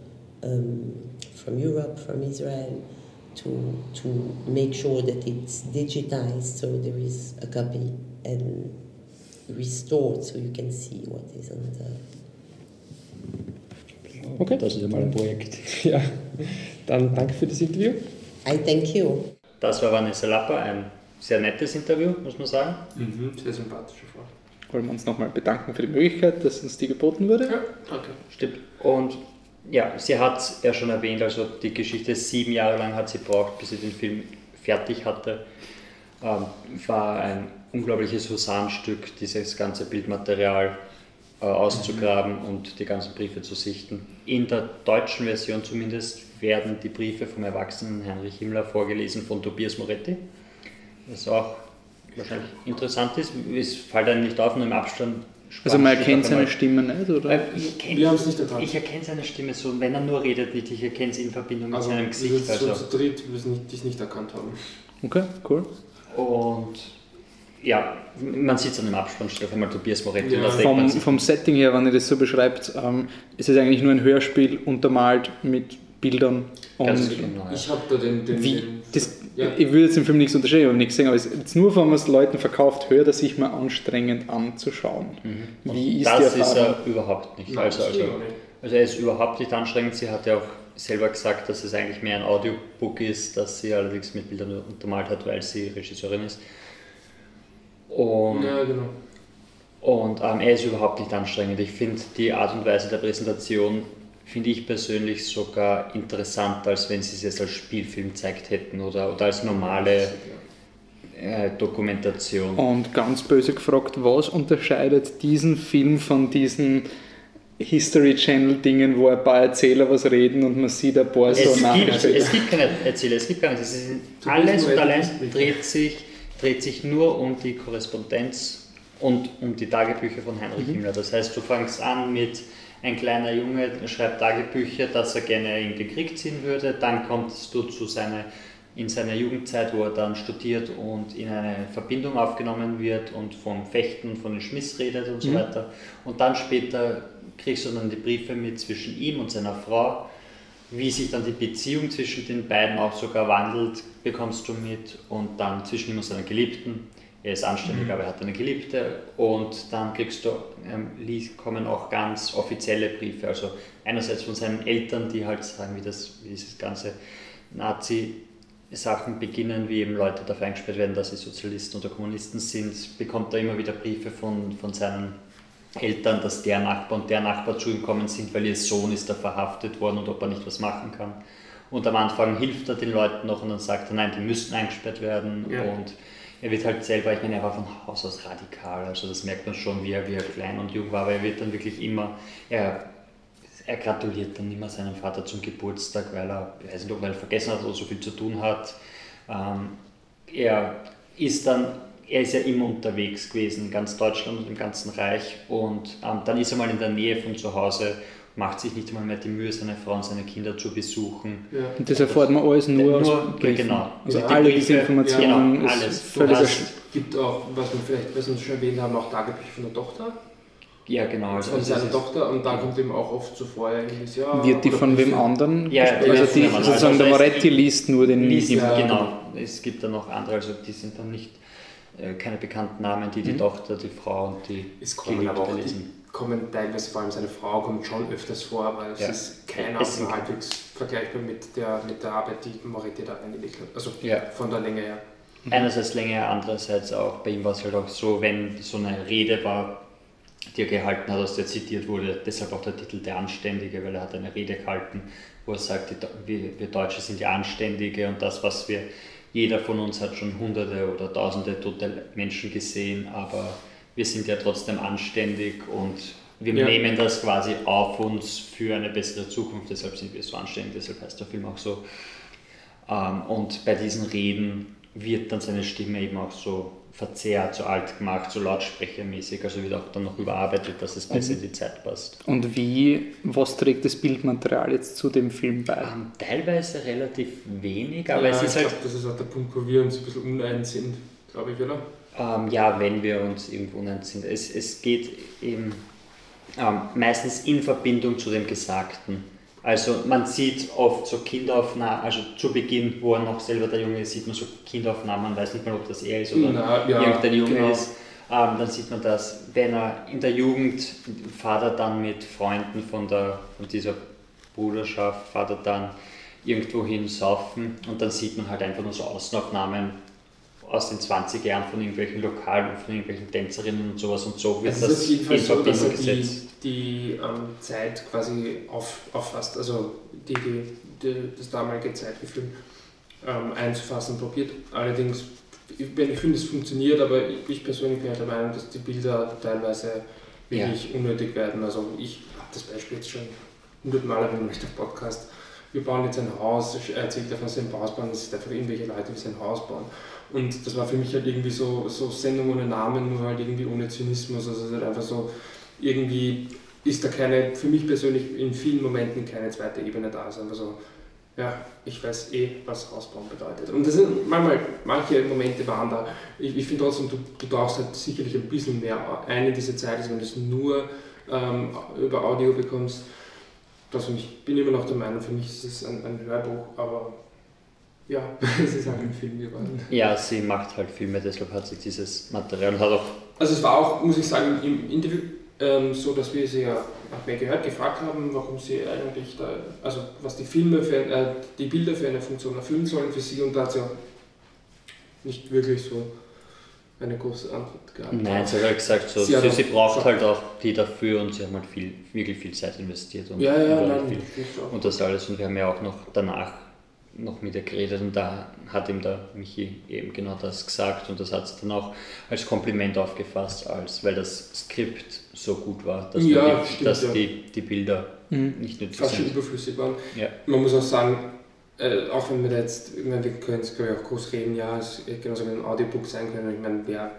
um, from Europe, from Israel, to to make sure that it's digitized so there is a copy and restored so you can see what is on the Okay. Das ist einmal ein Projekt. Ja, dann danke für das Interview. I thank you. Das war Vanessa Lapper, ein sehr nettes Interview, muss man sagen. Mhm, sehr sympathische Frau. Wollen wir uns nochmal bedanken für die Möglichkeit, dass uns die geboten wurde. Ja, danke. Stimmt. Und ja, sie hat es ja schon erwähnt, also die Geschichte sieben Jahre lang hat sie braucht, bis sie den Film fertig hatte. Ähm, war ein unglaubliches Husarenstück, dieses ganze Bildmaterial äh, auszugraben und die ganzen Briefe zu sichten. In der deutschen Version zumindest werden die Briefe vom erwachsenen Heinrich Himmler vorgelesen von Tobias Moretti, was auch wahrscheinlich interessant ist. Es fällt einem nicht auf, nur im Abstand. Also man erkennt seine Stimme nicht, oder? ich kenn- Wir haben es nicht erkannt. Ich erkenne seine Stimme so, wenn er nur redet nicht, ich erkenne es in Verbindung mit Also, seinem wir Gesicht. sind so Also. zu dritt, wir es es nicht erkannt haben. Okay, cool. Und ja, man sieht es an dem Abspann, steht auf einmal Tobias Moretti. Ja. Vom, vom Setting her, wenn ihr das so beschreibt, ähm, ist es eigentlich nur ein Hörspiel untermalt mit Bildern. ganz Und genau, ja. Ich habe da den. den, wie, den das, Ja. ich würde jetzt im Film nichts unterstellen, ich habe nichts gesehen, aber jetzt nur, wenn man es Leuten verkauft, hört er sich mal anstrengend anzuschauen. Wie ist Mhm. das die ist er überhaupt nicht. Nein, also, das also, nicht. also er ist überhaupt nicht anstrengend. Sie hat ja auch selber gesagt, dass es eigentlich mehr ein Audiobook ist, das sie allerdings mit Bildern untermalt hat, weil sie Regisseurin ist. Und Ja, genau. Und ähm, er ist überhaupt nicht anstrengend. Ich finde die Art und Weise der Präsentation, finde ich persönlich sogar interessanter, als wenn sie es jetzt als Spielfilm gezeigt hätten oder, oder als normale äh, Dokumentation. Und ganz böse gefragt, was unterscheidet diesen Film von diesen History Channel Dingen, wo ein paar Erzähler was reden und man sieht ein paar so Es gibt, Nachrichten? es gibt keine Erzähler, es gibt gar nichts. Es ist Du alles und allein dreht sich, dreht sich nur um die Korrespondenz und um die Tagebücher von Heinrich Himmler. Das heißt, du fängst an mit ein kleiner Junge schreibt Tagebücher, dass er gerne in den Krieg ziehen würde. Dann kommst du zu seiner, in seiner Jugendzeit, wo er dann studiert und in eine Verbindung aufgenommen wird und vom Fechten, von den Schmiss redet und so weiter. Und dann später kriegst du dann die Briefe mit zwischen ihm und seiner Frau. Wie sich dann die Beziehung zwischen den beiden auch sogar wandelt, bekommst du mit. Und dann zwischen ihm und seiner Geliebten. Er ist anständig, aber er hat eine Geliebte. Und dann kriegst du, ähm, kommen auch ganz offizielle Briefe. Also einerseits von seinen Eltern, die halt sagen, wie, das, wie dieses ganze Nazi-Sachen beginnen, wie eben Leute dafür eingesperrt werden, dass sie Sozialisten oder Kommunisten sind, bekommt er immer wieder Briefe von, von seinen Eltern, dass der Nachbar und der Nachbar zu ihm kommen sind, weil ihr Sohn ist da verhaftet worden und ob er nicht was machen kann. Und am Anfang hilft er den Leuten noch und dann sagt er, nein, die müssten eingesperrt werden. Ja. Und er wird halt selber, ich meine, er war von Haus aus radikal, also das merkt man schon, wie er, wie er klein und jung war, aber er wird dann wirklich immer, er, er gratuliert dann immer seinem Vater zum Geburtstag, weil er, ich weiß nicht, ob er vergessen hat oder so viel zu tun hat. Ähm, er ist dann, er ist ja immer unterwegs gewesen in ganz Deutschland und im ganzen Reich und ähm, dann ist er mal in der Nähe von zu Hause, macht sich nicht einmal mehr die Mühe, seine Frau und seine Kinder zu besuchen. Ja. Und das erfährt man alles nur, Nur- aus Briefen. genau. Also Die alle diese Informationen genau, alles. Du hast- gibt auch, was wir vielleicht, was wir schon erwähnt haben, auch Tagebücher von der Tochter. Ja, genau. Also Von seiner Tochter und da kommt eben auch oft so vor, eigentlich, ja. Wird die oder von wem anderen Ja, die Also von die, sozusagen Also der Moretti die- liest nur den Liest, Ja. genau. Es gibt dann noch andere, also die sind dann nicht äh, keine bekannten Namen, die die Mhm. Tochter, die Frau und die Es kommen aber auch die, lesen. Kommen teilweise, vor allem seine Frau kommt schon öfters vor, aber es Ja. ist keiner Es sind- halbwegs vergleichbar mit der, mit der Arbeit, die Moretti da eingelegt hat. Also Ja. von der Länge her. Einerseits länger, andererseits auch, bei ihm war es halt auch so, wenn so eine Rede war, die er gehalten hat, aus der zitiert wurde, deshalb auch der Titel Der Anständige, weil er hat eine Rede gehalten, wo er sagt, die, wir Deutsche sind die Anständige und das, was wir, jeder von uns hat schon hunderte oder tausende tote Menschen gesehen, aber wir sind ja trotzdem anständig und wir Ja. nehmen das quasi auf uns für eine bessere Zukunft, deshalb sind wir so anständig, deshalb heißt der Film auch so. Ähm, und bei diesen Reden wird dann seine Stimme eben auch so verzerrt, so alt gemacht, so lautsprechermäßig, also wird auch dann noch überarbeitet, dass es besser in die Zeit passt. Und wie, was trägt das Bildmaterial jetzt zu dem Film bei? Ähm, teilweise relativ wenig, aber ja, es ich ist halt, glaube, das ist auch der Punkt, wo wir uns ein bisschen uneins sind, glaube ich, oder? Ähm, ja, wenn wir uns irgendwo uneins sind. Es, es geht eben ähm, meistens in Verbindung zu dem Gesagten. Also man sieht oft so Kinderaufnahmen, also zu Beginn, wo er noch selber der Junge ist, sieht man so Kinderaufnahmen, man weiß nicht mal, ob das er ist oder Na, ja, irgendein Junge genau. ist. Ähm, dann sieht man das, wenn er in der Jugend fährt er dann mit Freunden von, der, von dieser Bruderschaft, fährt er dann irgendwo hin saufen und dann sieht man halt einfach nur so Außenaufnahmen aus den 20 Jahren von irgendwelchen Lokalen und von irgendwelchen Tänzerinnen und sowas und so wird ist das auf in so, dass er die, gesetzt. die ähm, Zeit quasi auf, auffasst, also die, die, die, das damalige Zeitgefühl ähm, einzufassen probiert. Allerdings, ich, ich finde, es funktioniert, aber ich, ich persönlich bin halt der Meinung, dass die Bilder teilweise wirklich unnötig werden. Also ich habe das Beispiel jetzt schon hundertmal erwähnt in dem Podcast. Wir bauen jetzt ein Haus, er erzählt ja von seinem Hausbauen, das sind einfach irgendwelche Leute, die sein Haus bauen. Und das war für mich halt irgendwie so, so Sendung ohne Namen, nur halt irgendwie ohne Zynismus. Also es ist halt einfach so, irgendwie ist da keine, für mich persönlich in vielen Momenten keine zweite Ebene da. Es ist einfach so, ja, ich weiß eh, was Hausbauen bedeutet. Und das sind manchmal, manche Momente waren da. Ich, ich finde trotzdem, du, du tauchst halt sicherlich ein bisschen mehr ein in diese Zeit, als wenn du es nur ähm, über Audio bekommst. Also ich bin immer noch der Meinung, für mich ist es ein, ein Hörbuch, aber ja, es ist halt ein Film geworden. Ja, sie macht halt Filme, deshalb hat sie dieses Material und hat auch Also es war auch, muss ich sagen, im Interview ähm, so, dass wir sie ja, hat mir gehört, gefragt haben, warum sie eigentlich da, also was die Filme für, äh, die Bilder für eine Funktion erfüllen sollen für sie und da hat sie auch nicht wirklich so eine große Antwort gehabt. Nein, sie hat halt gesagt, so, Sie sie, sie, auch- braucht halt auch die dafür und sie haben halt viel, wirklich viel Zeit investiert. Und Ja, ja, nein, viel. Und das alles. Und wir haben ja auch noch danach noch mit ihr geredet und da hat ihm der Michi eben genau das gesagt und das hat sie dann auch als Kompliment aufgefasst, als weil das Skript so gut war, dass, Ja, die, stimmt, dass ja. die, die Bilder Mhm. nicht nötig fast schon sind. überflüssig waren. Ja. Man muss auch sagen, äh, auch wenn wir da jetzt, ich meine, wir können jetzt glaube ich auch groß reden, ja, es hätte genauso wie ein Audiobook sein können. Ich meine, wer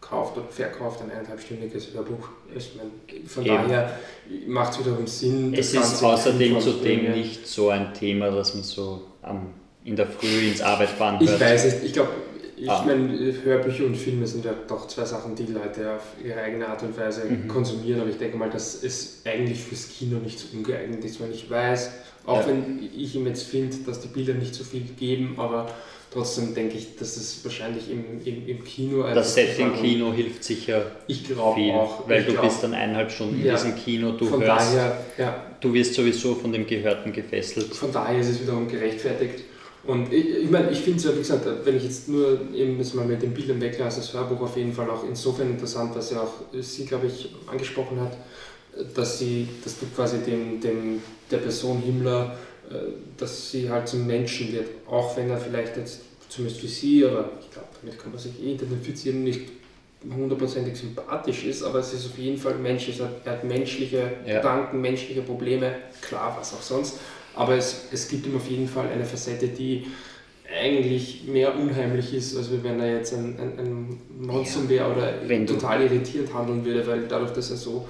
kauft oder verkauft ein eineinhalbstündiges Hörbuch? Ich meine, von Eben. daher macht es wiederum Sinn. Es ist außerdem zudem nicht so ein Thema, dass man so am, in der Früh ins Arbeitfahren Ich hört. weiß es, ich glaube, ich Ah. meine, Hörbücher und Filme sind ja doch zwei Sachen, die Leute auf ihre eigene Art und Weise Mhm. konsumieren, aber ich denke mal, dass es eigentlich fürs Kino nicht so ungeeignet ist, wenn ich weiß, auch Ja. wenn ich ihm jetzt finde, dass die Bilder nicht so viel geben, aber trotzdem denke ich, dass es wahrscheinlich im, im, im Kino einfach Das Setting so- Kino hilft sicher Ich glaube viel, auch. weil ich du glaub, bist dann eineinhalb Stunden Ja. in diesem Kino, du von hörst, daher, ja, du wirst sowieso von dem Gehörten gefesselt. Von daher ist es wiederum gerechtfertigt. Und ich, ich meine, ich finde es ja, wie gesagt, wenn ich jetzt nur eben das mal mit den Bildern weglasse, das Hörbuch auf jeden Fall auch insofern interessant, dass ja auch sie, glaube ich, angesprochen hat, dass sie, dass du quasi dem, dem, der Person Himmler, dass sie halt zum Menschen wird, auch wenn er vielleicht jetzt, zumindest für sie, aber ich glaube, damit kann man sich eh identifizieren, nicht hundertprozentig sympathisch ist, aber es ist auf jeden Fall menschlich, er hat, er hat menschliche Ja. Gedanken, menschliche Probleme, klar, was auch sonst. Aber es, es gibt ihm auf jeden Fall eine Facette, die eigentlich mehr unheimlich ist, als wenn er jetzt ein, ein, ein Monster wäre oder total irritierend handeln würde, weil dadurch, dass er so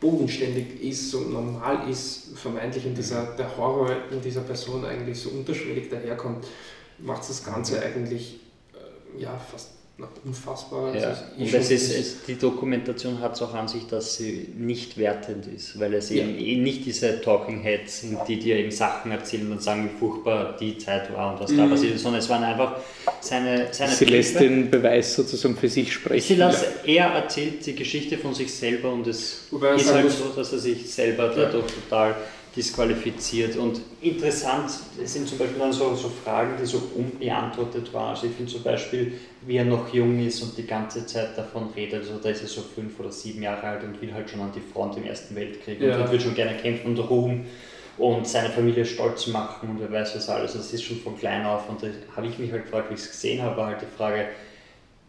bodenständig ist und normal ist, vermeintlich in dieser, der Horror in dieser Person eigentlich so unterschwellig daherkommt, macht das Ganze eigentlich äh, ja, fast noch unfassbarer. Ja. als es eh Und schon es ist, es, die Dokumentation hat es auch an sich, dass sie nicht wertend ist, weil es Ja. eben eh nicht diese Talking Heads sind, die dir eben Sachen erzählen und sagen, wie furchtbar die Zeit war und was da Mhm. passiert ist, sondern es waren einfach seine, seine Sie lässt Briefe. den Beweis sozusagen für sich Sie sprechen. lässt, Er erzählt die Geschichte von sich selber und es Wobei ist halt so, dass er sich selber dadurch total disqualifiziert. Und interessant sind zum Beispiel dann so, so Fragen, die so unbeantwortet waren. Also ich finde zum Beispiel, wie er noch jung ist und die ganze Zeit davon redet. Also da ist er so fünf oder sieben Jahre alt und will halt schon an die Front im Ersten Weltkrieg Ja. und würde schon gerne kämpfen und Ruhm und seine Familie stolz machen und wer weiß was alles. Das ist schon von klein auf und da habe ich mich halt gefragt, wie ich es gesehen habe, war halt die Frage,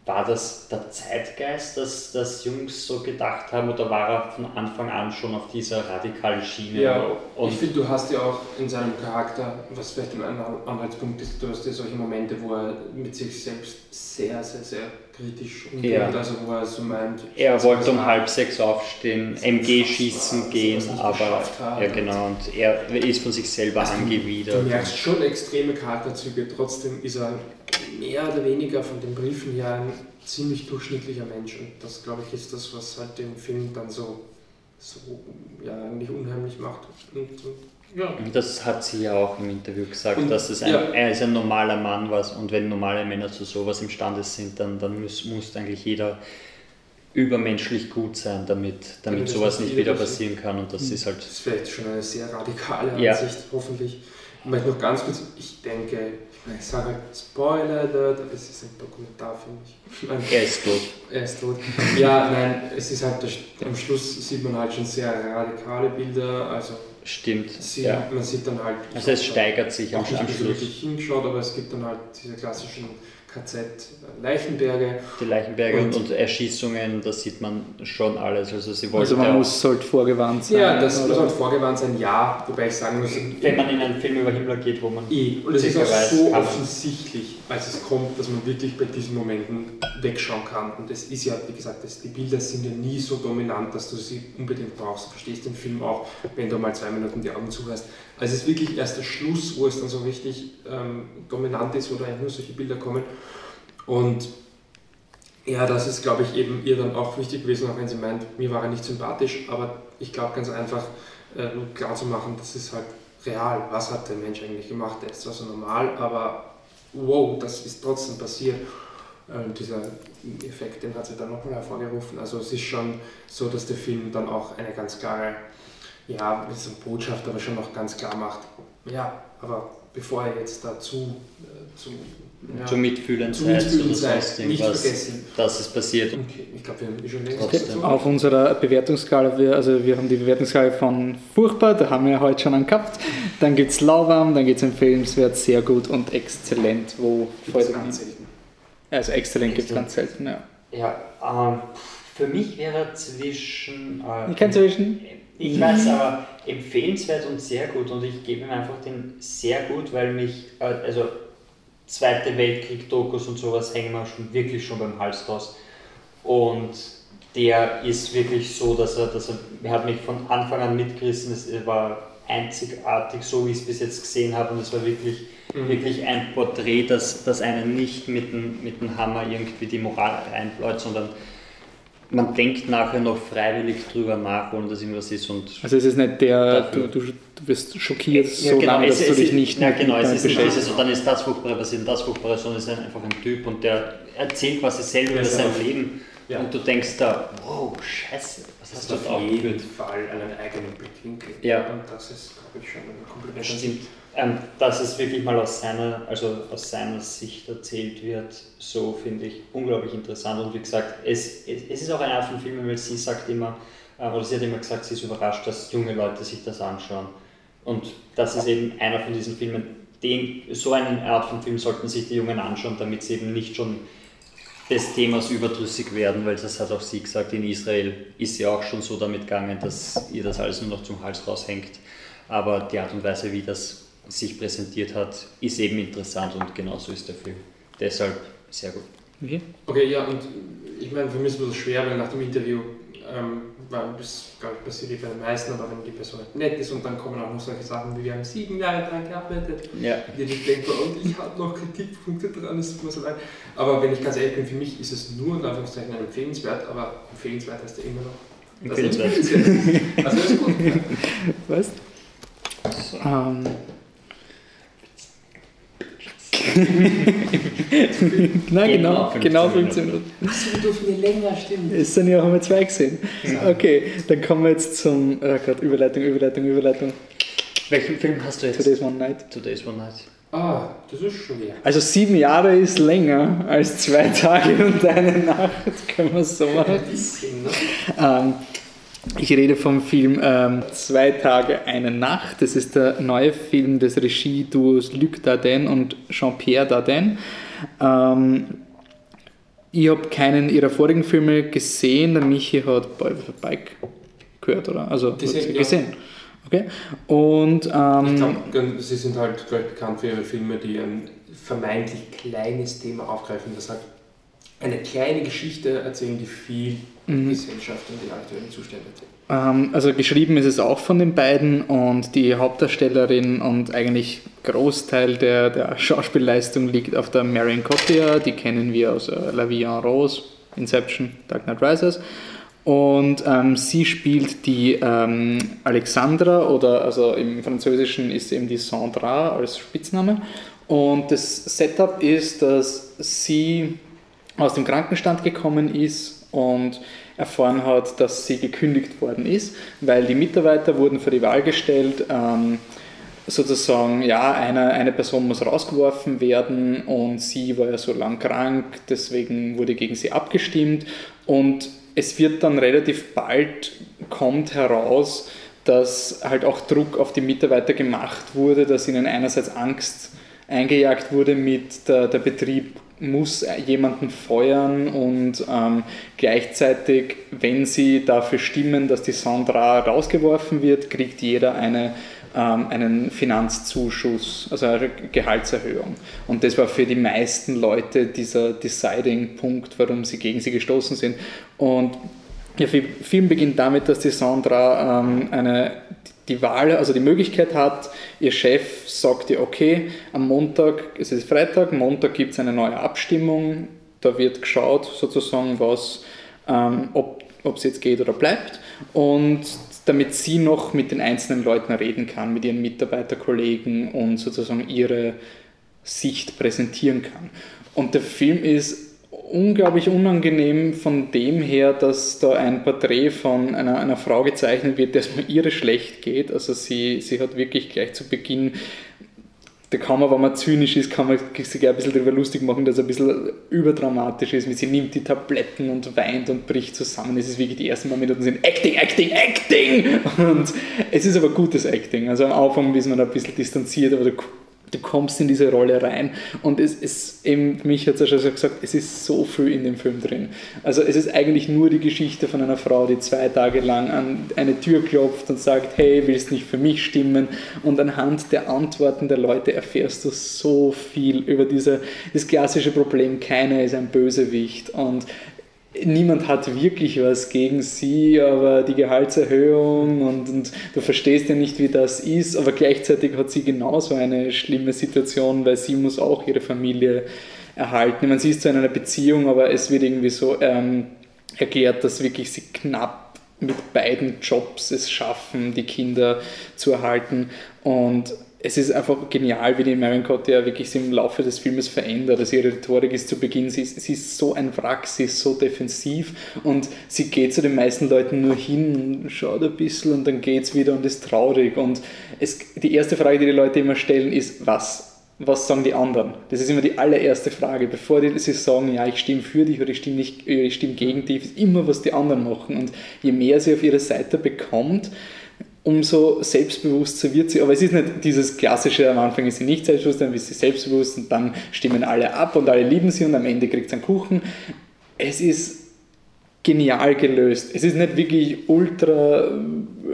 war das der Zeitgeist, dass, dass Jungs so gedacht haben oder war er von Anfang an schon auf dieser radikalen Schiene? Ja, und ich finde, du hast ja auch in seinem Charakter, was vielleicht ein Anhaltspunkt ist, du hast ja solche Momente, wo er mit sich selbst sehr, sehr, sehr kritisch umgeht, Ja. also wo er so meint, er wollte um war. halb sechs aufstehen, MG schießen unfassbar, gehen, er aber ja genau und er ist von sich selber Also, Du angewidert. merkst schon extreme Charakterzüge, trotzdem ist er mehr oder weniger von den Briefen her ein ziemlich durchschnittlicher Mensch und das, glaube ich, ist das, was halt den Film dann so so ja, eigentlich unheimlich macht. Und, ja. Das hat sie ja auch im Interview gesagt, Und, dass es ein, ja. er ist ein normaler Mann was und wenn normale Männer zu sowas imstande sind, dann, dann muss, muss eigentlich jeder übermenschlich gut sein, damit, damit sowas nicht nicht wieder passieren kann und das ist halt Das ist vielleicht schon eine sehr radikale Ja. Ansicht, hoffentlich. Ich möchte noch ganz kurz, ich denke, ich ich sage halt Spoiler Alert, aber es ist ein Dokumentarfilm. Ich er ist tot. er ist tot. Ja, nein, es ist halt, am Schluss sieht man halt schon sehr radikale Bilder, also Stimmt. sie, Ja. man sieht dann halt... Also es steigert sich am, auch am Schluss. wirklich hingeschaut, aber es gibt dann halt diese klassischen KZ-Leichenberge. Die Leichenberge und, Und- Erschießungen, da sieht man schon alles. Also sie Also man muss halt vorgewarnt sein. Ja, das muss oder? halt vorgewarnt sein, ja, wobei ich sagen muss, wenn man in einen Film über Himmler geht, wo man Eh, und es ist auch weiß, so offensichtlich, als es kommt, dass man wirklich bei diesen Momenten wegschauen kann. Und es ist ja, wie gesagt, das, die Bilder sind ja nie so dominant, dass du sie unbedingt brauchst. Du verstehst den Film auch, wenn du mal zwei Minuten die Augen zu hast. Also es ist wirklich erst der Schluss, wo es dann so richtig ähm, dominant ist, wo da eigentlich nur solche Bilder kommen. Und ja, das ist, glaube ich, eben ihr dann auch wichtig gewesen, auch wenn sie meint, mir war er nicht sympathisch, aber ich glaube ganz einfach, äh, klar zu machen, das ist halt real. Was hat der Mensch eigentlich gemacht? Der ist zwar so normal, aber wow, das ist trotzdem passiert. Und dieser Effekt, den hat sie dann nochmal hervorgerufen. Also es ist schon so, dass der Film dann auch eine ganz klare, ja, so eine Botschaft, aber schon noch ganz klar macht. Ja, aber bevor er jetzt dazu äh, zu, ja, zu mitfühlen zu mitfühlen oder sonst nicht irgendwas, vergessen. dass es passiert. Okay, ich glaube, wir haben schon längst. Auf unserer Bewertungsskala, wir, also wir haben die Bewertungsskala von furchtbar, da haben wir ja heute schon einen gehabt. Dann gibt es lauwarm, dann gibt es empfehlenswert, sehr gut und exzellent. Wo Gibt's ganz selten. Also exzellent gibt es ganz selten, ja. Ja, ähm, für mich wäre er zwischen. Äh, Ich kann zwischen. Ich weiß, aber empfehlenswert und sehr gut und ich gebe ihm einfach den sehr gut, weil mich, äh, also Zweite Weltkrieg-Dokus und sowas hängen mir schon wirklich schon beim Hals raus. Und der ist wirklich so, dass er, dass er, er hat mich von Anfang an mitgerissen, es war einzigartig, so wie ich es bis jetzt gesehen habe und es war wirklich, Mhm. wirklich ein Porträt, das, das einen nicht mit dem, mit dem Hammer irgendwie die Moral reinbläut, sondern man denkt nachher noch freiwillig drüber nach, ohne dass irgendwas ist und Also es ist nicht der, du, du, du wirst schockiert ja, so genau, lange, es, dass du es dich ist- nicht ja, genau, es ist nicht so, dann ist das Furchtbare passiert das Furchtbare, sondern es ist einfach ein Typ und der erzählt quasi selber über Ja, sein ja. Leben Ja. und du denkst da, wow, scheiße, was Das hast ist du auf da jeden aufgeführt? Fall einen eigenen Blickwinkel. Ja. Und das ist, glaube ich, schon ein Kompliment. Ähm, dass es wirklich mal aus seiner, also aus seiner Sicht erzählt wird, so finde ich unglaublich interessant. Und wie gesagt, es, es, es ist auch eine Art von Film, weil sie sagt immer, äh, oder sie hat immer gesagt, sie ist überrascht, dass junge Leute sich das anschauen. Und das ist eben einer von diesen Filmen, den, so eine Art von Film sollten sich die Jungen anschauen, damit sie eben nicht schon des Themas überdrüssig werden, weil das hat auch sie gesagt, in Israel ist sie auch schon so damit gegangen, dass ihr das alles nur noch zum Hals raushängt. Aber die Art und Weise, wie das sich präsentiert hat, ist eben interessant und genauso ist der Film. Deshalb sehr gut. Okay. Okay, ja, und ich meine, für mich ist es schwer, weil nach dem Interview, ähm, weil das, glaube ich, passiert eh bei den meisten, aber wenn die Person halt nett ist und dann kommen auch noch solche Sachen wie, wir haben sieben Jahre daran gearbeitet, Ja. die ich denke, und ich habe noch Kritikpunkte dran, es tut mir so leid. Aber wenn ich ganz ehrlich bin, für mich ist es nur in Anführungszeichen empfehlenswert, aber empfehlenswert heißt ja immer noch. dass es Empfehlenswert. ist. Also ist gut. Was? Ähm. Na Geht genau, noch 15 genau Minuten. 15 Minuten. Achso, wir dürfen hier länger, stimmt. Es sind ja auch einmal zwei gesehen. Okay, dann kommen wir jetzt zum, oh Gott, Überleitung, Überleitung, Überleitung. Welchen Film hast du jetzt? Today's One Night. Today's One Night. Ah, das ist schon leer. Also sieben Jahre ist länger als zwei Tage und eine Nacht, können wir es so machen. Ein bisschen, ne? Ähm, ich rede vom Film ähm, Zwei Tage, eine Nacht. Das ist der neue Film des Regieduos Luc Dardenne und Jean-Pierre Dardenne. Ähm, ich habe keinen ihrer vorigen Filme gesehen. Der Michi hat Boy with a Bike gehört, oder? Also Gesehen, ja. gesehen. Okay. Und Ich ähm, glaube, sie sind halt ich, bekannt für ihre Filme, die ein vermeintlich kleines Thema aufgreifen. Das halt eine kleine Geschichte erzählen, die viel Mhm. Gesellschaft und die aktuellen Zustände. Ähm, also geschrieben ist es auch von den beiden und die Hauptdarstellerin und eigentlich Großteil der, der Schauspielleistung liegt auf der Marion Cotillard, die kennen wir aus äh, La Vie en Rose, Inception, Dark Knight Rises Und ähm, sie spielt die ähm, Alexandra oder also im Französischen ist sie eben die Sandra als Spitzname. Und das Setup ist, dass sie aus dem Krankenstand gekommen ist und erfahren hat, dass sie gekündigt worden ist, weil die Mitarbeiter wurden vor die Wahl gestellt, ähm, sozusagen, ja, eine, eine Person muss rausgeworfen werden und sie war ja so lang krank, deswegen wurde gegen sie abgestimmt und es wird dann relativ bald, kommt heraus, dass halt auch Druck auf die Mitarbeiter gemacht wurde, dass ihnen einerseits Angst eingejagt wurde mit der, der Betrieb muss jemanden feuern und ähm, gleichzeitig, wenn sie dafür stimmen, dass die Sandra rausgeworfen wird, kriegt jeder eine ähm, einen Finanzzuschuss, also eine Gehaltserhöhung. Und das war für die meisten Leute dieser Deciding-Punkt, warum sie gegen sie gestoßen sind. Und der Film beginnt damit, dass die Sandra ähm, eine, die Wahl, also die Möglichkeit hat, ihr Chef sagt ihr, okay, am Montag, es ist Freitag, Montag gibt es eine neue Abstimmung, da wird geschaut sozusagen, was, ähm, ob es jetzt geht oder bleibt. Und damit sie noch mit den einzelnen Leuten reden kann, mit ihren Mitarbeiterkollegen und sozusagen ihre Sicht präsentieren kann. Und der Film ist unglaublich unangenehm von dem her, dass da ein Porträt von einer, einer Frau gezeichnet wird, der es nur ihre schlecht geht. Also sie, sie hat wirklich gleich zu Beginn da kann man, wenn man zynisch ist, kann man sich ein bisschen darüber lustig machen, dass er ein bisschen überdramatisch ist, sie nimmt die Tabletten und weint und bricht zusammen. Es ist wirklich die ersten paar Minuten sind Acting, Acting, Acting! Und es ist aber gutes Acting. Also am Anfang ist man ein bisschen distanziert, aber du kommst in diese Rolle rein und es ist eben, mich hat es ja schon gesagt, es ist so viel in dem Film drin. Also es ist eigentlich nur die Geschichte von einer Frau, die zwei Tage lang an eine Tür klopft und sagt, hey, willst nicht für mich stimmen? Und anhand der Antworten der Leute erfährst du so viel über diese, das klassische Problem, keiner ist ein Bösewicht und niemand hat wirklich was gegen sie, aber die Gehaltserhöhung und, und, du verstehst ja nicht, wie das ist, aber gleichzeitig hat sie genauso eine schlimme Situation, weil sie muss auch ihre Familie erhalten. Meine, sie ist zwar in einer Beziehung, aber es wird irgendwie so ähm, erklärt, dass wirklich sie knapp mit beiden Jobs es schaffen, die Kinder zu erhalten und es ist einfach genial, wie die Marion Cotillard wirklich im Laufe des Filmes verändert. Also ihre Rhetorik ist zu Beginn, sie ist, sie ist so ein Wrack, sie ist so defensiv und sie geht zu den meisten Leuten nur hin, schaut ein bisschen und dann geht es wieder und ist traurig. Und es, die erste Frage, die die Leute immer stellen, ist, was? Was sagen die anderen? Das ist immer die allererste Frage. Bevor die, sie sagen, ja, ich stimme für dich oder ich stimme, nicht, ich stimme gegen dich, ist immer, was die anderen machen. Und je mehr sie auf ihre Seite bekommt, umso selbstbewusster wird sie. Aber es ist nicht dieses klassische, am Anfang ist sie nicht selbstbewusst, dann ist sie selbstbewusst und dann stimmen alle ab und alle lieben sie und am Ende kriegt sie einen Kuchen. Es ist genial gelöst. Es ist nicht wirklich ultra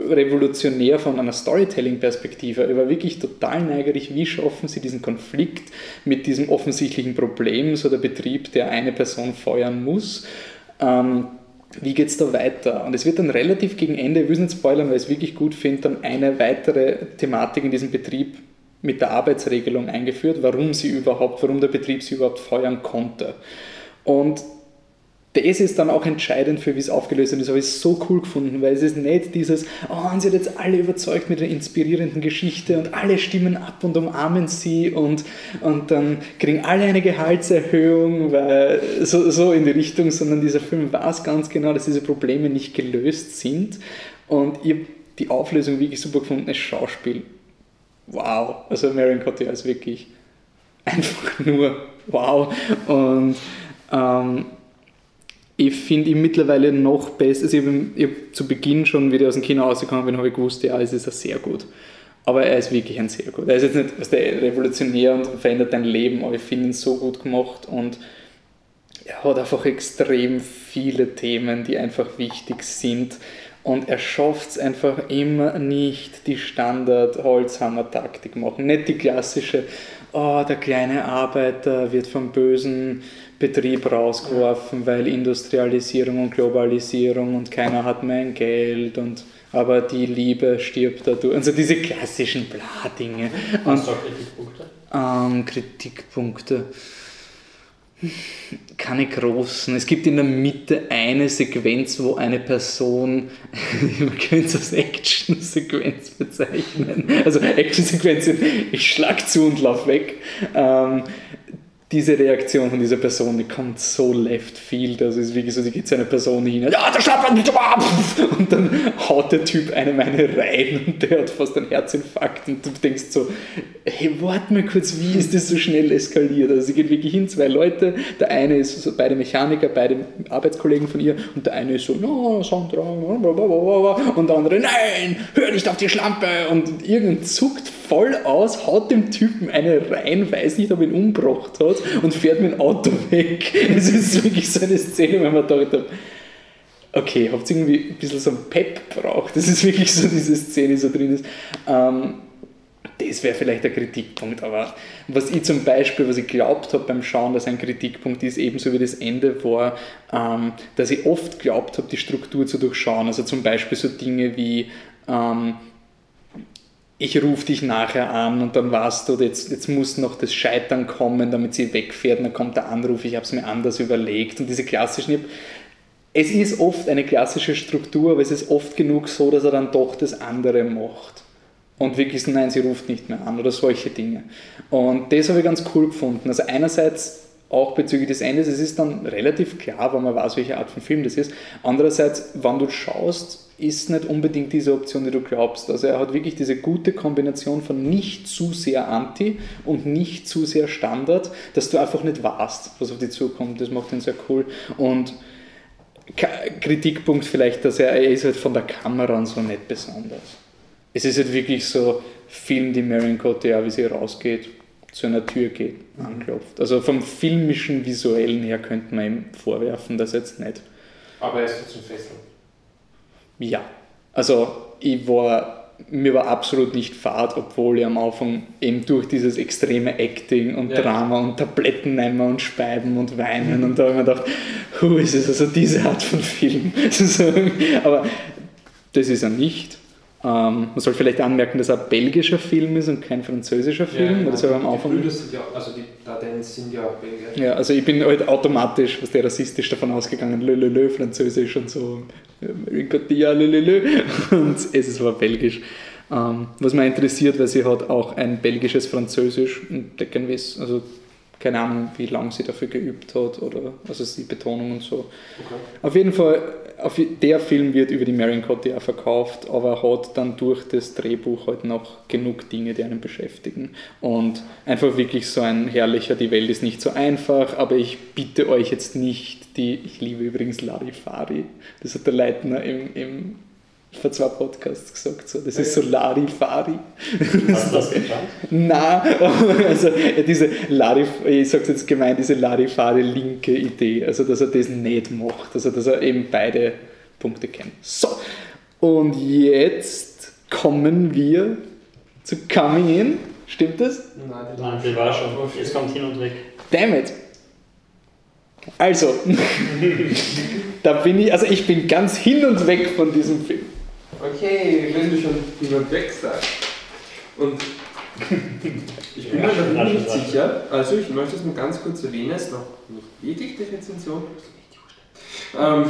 revolutionär von einer Storytelling-Perspektive, aber wirklich total neugierig, wie schaffen sie diesen Konflikt mit diesem offensichtlichen Problem, so der Betrieb, der eine Person feuern muss. Ähm, wie geht es da weiter? Und es wird dann relativ gegen Ende, ich will es nicht spoilern, weil ich es wirklich gut finde, dann eine weitere Thematik in diesem Betrieb mit der Arbeitsregelung eingeführt, warum sie überhaupt, warum der Betrieb sie überhaupt feuern konnte. Und das ist dann auch entscheidend für, wie es aufgelöst ist. Das habe ich so cool gefunden, weil es ist nicht dieses, oh, sie hat jetzt alle überzeugt mit einer inspirierenden Geschichte und alle stimmen ab und umarmen sie und, und dann kriegen alle eine Gehaltserhöhung, weil so, so in die Richtung, sondern dieser Film weiß ganz genau, dass diese Probleme nicht gelöst sind. Und ich habe die Auflösung wirklich super gefunden, das Schauspiel. Wow. Also Marion Cotillard ist wirklich einfach nur wow. Und ähm, ich finde ihn mittlerweile noch besser. Also ich habe hab zu Beginn schon, wie der aus dem Kino rausgekommen bin, habe ich gewusst, ja, es ist er sehr gut. Aber er ist wirklich ein sehr gut. Er ist jetzt nicht was der revolutionär und verändert dein Leben, aber ich finde ihn so gut gemacht und er hat einfach extrem viele Themen, die einfach wichtig sind. Und er schafft es einfach immer nicht, die Standard-Holzhammer-Taktik machen. Nicht die klassische, oh, der kleine Arbeiter wird vom bösen Betrieb rausgeworfen, weil Industrialisierung und Globalisierung und keiner hat mehr ein Geld und aber die Liebe stirbt dadurch. Also diese klassischen Bla-Dinge. Auch Kritikpunkte? Ähm, Kritikpunkte. keine großen. Es gibt in der Mitte eine Sequenz, wo eine Person, man könnte es als Action-Sequenz bezeichnen. Also Action-Sequenz, ich schlag zu und lauf weg. Ähm, diese Reaktion von dieser Person, die kommt so left field. Also es ist wirklich so, die geht zu einer Person hin, ja, der schlappt mich ab! Und dann haut der Typ einem eine rein und der hat fast einen Herzinfarkt. Und du denkst so, hey, warte mal kurz, wie ist das so schnell eskaliert? Also sie geht wirklich hin, zwei Leute, der eine ist so, beide Mechaniker, beide Arbeitskollegen von ihr und der eine ist so, no, Sandra, und der andere, nein, hör nicht auf die Schlampe! Und irgend zuckt voll aus, haut dem Typen eine rein, weiß nicht, ob ihn umgebracht hat und fährt mit dem Auto weg. Es ist wirklich so eine Szene, wenn man gedacht hat, okay, habt ihr irgendwie ein bisschen so ein Pep braucht. Das ist wirklich so diese Szene, die so drin ist. Ähm, das wäre vielleicht der Kritikpunkt, aber was ich zum Beispiel, was ich glaubt habe beim Schauen, dass ein Kritikpunkt ist, ebenso wie das Ende war, ähm, dass ich oft glaubt habe, die Struktur zu durchschauen. Also zum Beispiel so Dinge wie, ähm, ich rufe dich nachher an und dann weißt du, jetzt, jetzt muss noch das Scheitern kommen, damit sie wegfährt, und dann kommt der Anruf, ich habe es mir anders überlegt. Und diese klassischen, es ist oft eine klassische Struktur, aber es ist oft genug so, dass er dann doch das andere macht. Und wirklich, nein, sie ruft nicht mehr an oder solche Dinge. Und das habe ich ganz cool gefunden. Also einerseits auch bezüglich des Endes, es ist dann relativ klar, wenn man weiß, welche Art von Film das ist. Andererseits, wenn du schaust, ist nicht unbedingt diese Option, die du glaubst. Also er hat wirklich diese gute Kombination von nicht zu sehr Anti und nicht zu sehr Standard, dass du einfach nicht weißt, was auf dich zukommt. Das macht ihn sehr cool. Und Kritikpunkt vielleicht, dass er, er ist halt von der Kamera und so nicht besonders. Es ist halt wirklich so Film, die Marion Cotillard, wie sie rausgeht, zu einer Tür geht, mhm. anklopft. Also vom filmischen, visuellen her könnte man ihm vorwerfen, dass jetzt nicht. Aber er ist trotzdem fesselnd. Ja, also ich war, mir war absolut nicht fad, obwohl ich am Anfang eben durch dieses extreme Acting und ja. Drama und Tabletten nehmen und speiben und weinen und da habe ich mir gedacht, hu, ist es also diese Art von Film. Aber das ist er nicht. Ähm, man soll vielleicht anmerken, dass er ein belgischer Film ist und kein französischer Film. Ja, genau. das am Anfang. Die sind ja, also die Dardens sind ja Belgier. Ja, also ich bin halt automatisch, was der rassistisch davon ausgegangen, lö, lö, lö, französisch und so, lö, lö, lö, und es ist aber belgisch. Ähm, was mich interessiert, weil sie hat auch ein belgisches Französisch, also keine Ahnung, wie lange sie dafür geübt hat oder also die Betonung und so. Okay. Auf jeden Fall, der Film wird über die Marion Cotillard verkauft, aber hat dann durch das Drehbuch halt noch genug Dinge, die einen beschäftigen. Und einfach wirklich so ein herrlicher, die Welt ist nicht so einfach, aber ich bitte euch jetzt nicht die, ich liebe übrigens Larifari, das hat der Leitner im, im vor zwei Podcasts gesagt. So. Das ist so Larifari. Hast du das getan? Nein, also diese Larif, ich sage jetzt gemeint, diese Larifari-linke Idee, also dass er das nicht macht, also dass er eben beide Punkte kennt. So, und jetzt kommen wir zu Coming In. Stimmt das? Nein, Nein, die war schon. Jetzt kommt hin und weg. Damn it. Also, da bin ich, also ich bin ganz hin und weg von diesem Film. Okay, wenn du schon jemand weg sagst. Und ich bin mir noch nicht sicher, also ich möchte es nur ganz kurz erwähnen, es ist noch nicht wirklich die Rezension. Ähm,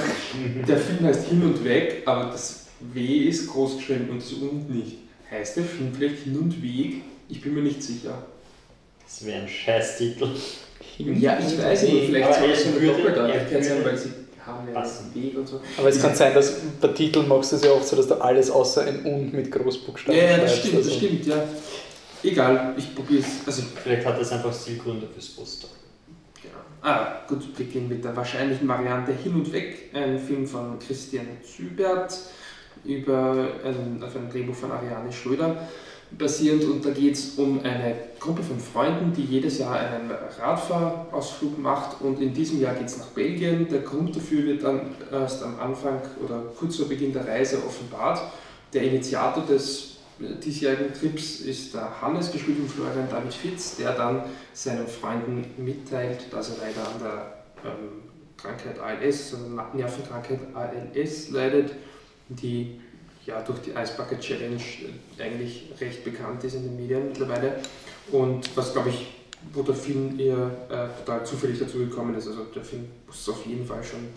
der Film heißt Hin und Weg, aber das W ist groß geschrieben und das Und nicht. Heißt der Film vielleicht Hin und Weg? Ich bin mir nicht sicher. Das wäre ein Scheißtitel. Ja, ich weiß nicht, vielleicht soll es eine Doppeldeutigkeit sein, weil sie haben ja einen Weg und so. Aber es kann sein, dass bei Titeln machst du es ja oft so, dass du alles außer ein Und mit Großbuchstaben Ja, ja das stimmt, also. das stimmt, ja. Egal, ich probiere es. Also, Vielleicht hat es einfach Stilgründe fürs Poster. Genau. Ah, gut, wir beginnen mit der wahrscheinlichen Variante Hin und Weg, ein Film von Christian Zübert über ein, auf einem Drehbuch von Ariane Schröder basierend und da geht es um eine Gruppe von Freunden, die jedes Jahr einen Radfahrausflug macht und in diesem Jahr geht es nach Belgien. Der Grund dafür wird dann erst am Anfang oder kurz vor Beginn der Reise offenbart. Der Initiator des diesjährigen Trips ist der Hannes, gespielt von Florian David Fitz, der dann seinen Freunden mitteilt, dass er leider an der ähm, Krankheit ALS, also Nervenkrankheit ALS leidet, die ja, durch die Ice Bucket Challenge eigentlich recht bekannt ist in den Medien mittlerweile. Und was, glaube ich, wo der Film eher äh, total zufällig dazu gekommen ist. Also der Film muss auf jeden Fall schon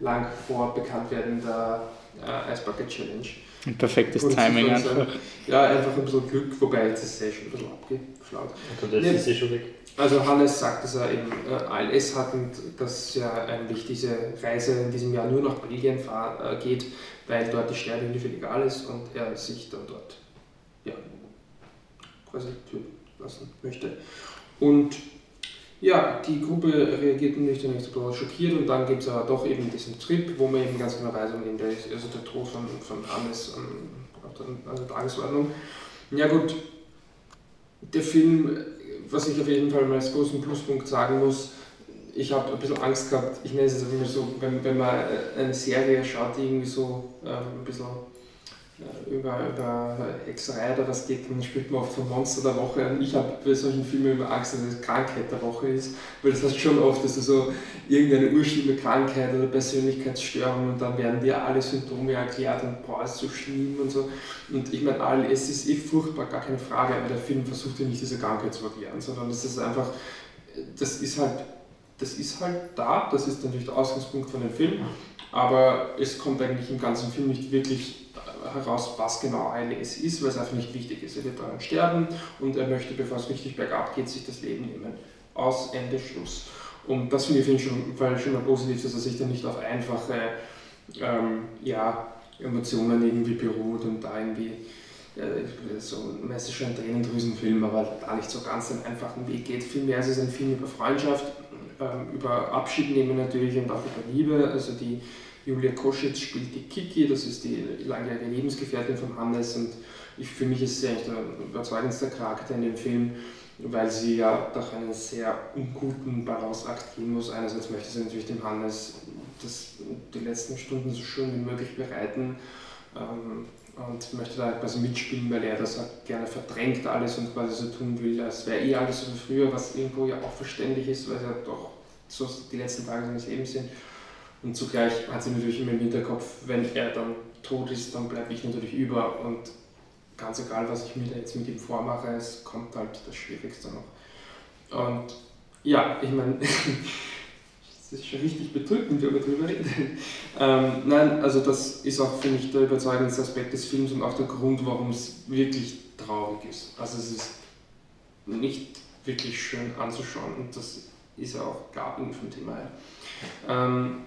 lang vor bekannt werden, der äh, Ice Bucket Challenge. Ein perfektes Timing einfach. Ja, einfach ein bisschen Glück, wobei jetzt ist es eh schon ein bisschen abgeflaut. Gut, das ist eh schon weg. Also Hannes sagt, dass er eben äh, ALS hat und dass ja eigentlich diese Reise in diesem Jahr nur nach Belgien äh, geht, weil dort die Sterbehilfe legal ist und er sich dann dort ja, quasi töten lassen möchte. Und ja, die Gruppe reagiert natürlich zunächst bisschen schockiert und dann gibt es aber doch eben diesen Trip, wo man eben ganz genau weiß, am Ende ist also der Tod von, von Hannes ähm, der- an der Tagesordnung. Ja gut, der Film, was ich auf jeden Fall mal als großen Pluspunkt sagen muss, ich habe ein bisschen Angst gehabt, ich nenne es jetzt einfach mal so, wenn, wenn man eine Serie schaut, die irgendwie so ähm, ein bisschen über, über Hexerei oder was geht, dann spielt man oft vom Monster der Woche und ich habe bei solchen Filmen immer Angst, dass es Krankheit der Woche ist, weil das heißt schon oft, dass du so irgendeine urschlimme Krankheit oder Persönlichkeitsstörung und dann werden dir alle Symptome erklärt und boah, ist so schlimm und so. Und ich meine, ALS ist eh furchtbar, gar keine Frage, aber der Film versucht ja nicht diese Krankheit zu erklären, sondern das ist einfach, das ist halt, das ist halt da, das ist natürlich der Ausgangspunkt von dem Film, aber es kommt eigentlich im ganzen Film nicht wirklich heraus, was genau ALS ist, weil es einfach nicht wichtig ist. Er wird daran sterben und er möchte, bevor es richtig bergab geht, sich das Leben nehmen. Aus, Ende, Schluss. Und das finde ich finde ich schon, weil schon mal positiv, dass er sich dann nicht auf einfache ähm, ja, Emotionen irgendwie beruht und da irgendwie äh, so meistens schon ein Tränendrüsenfilm, aber da nicht so ganz den einfachen Weg geht. Vielmehr ist es ein Film über Freundschaft, ähm, über Abschied nehmen natürlich und auch über Liebe. Also die Julia Koschitz spielt die Kiki, das ist die langjährige Lebensgefährtin von Hannes und ich, für mich ist sie eigentlich der überzeugendste Charakter in dem Film, weil sie ja durch einen sehr unguten Balanceakt gehen muss. Einerseits möchte sie natürlich dem Hannes das, die letzten Stunden so schön wie möglich bereiten ähm, und möchte da quasi mitspielen, weil er das halt gerne verdrängt alles und quasi so tun will, als wäre eh alles so wie früher, was irgendwo ja auch verständlich ist, weil es ja doch so die letzten Tage seines Lebens sind. Und zugleich hat sie natürlich immer im Hinterkopf, wenn er dann tot ist, dann bleibe ich natürlich über und ganz egal, was ich mir da jetzt mit ihm vormache, es kommt halt das Schwierigste noch. Und ja, ich meine, es ist schon richtig bedrückend, wenn man drüber redet. Ähm, nein, also das ist auch, finde ich, der überzeugendste Aspekt des Films und auch der Grund, warum es wirklich traurig ist. Also es ist nicht wirklich schön anzuschauen und das ist ja auch Garten vom Thema. Ähm,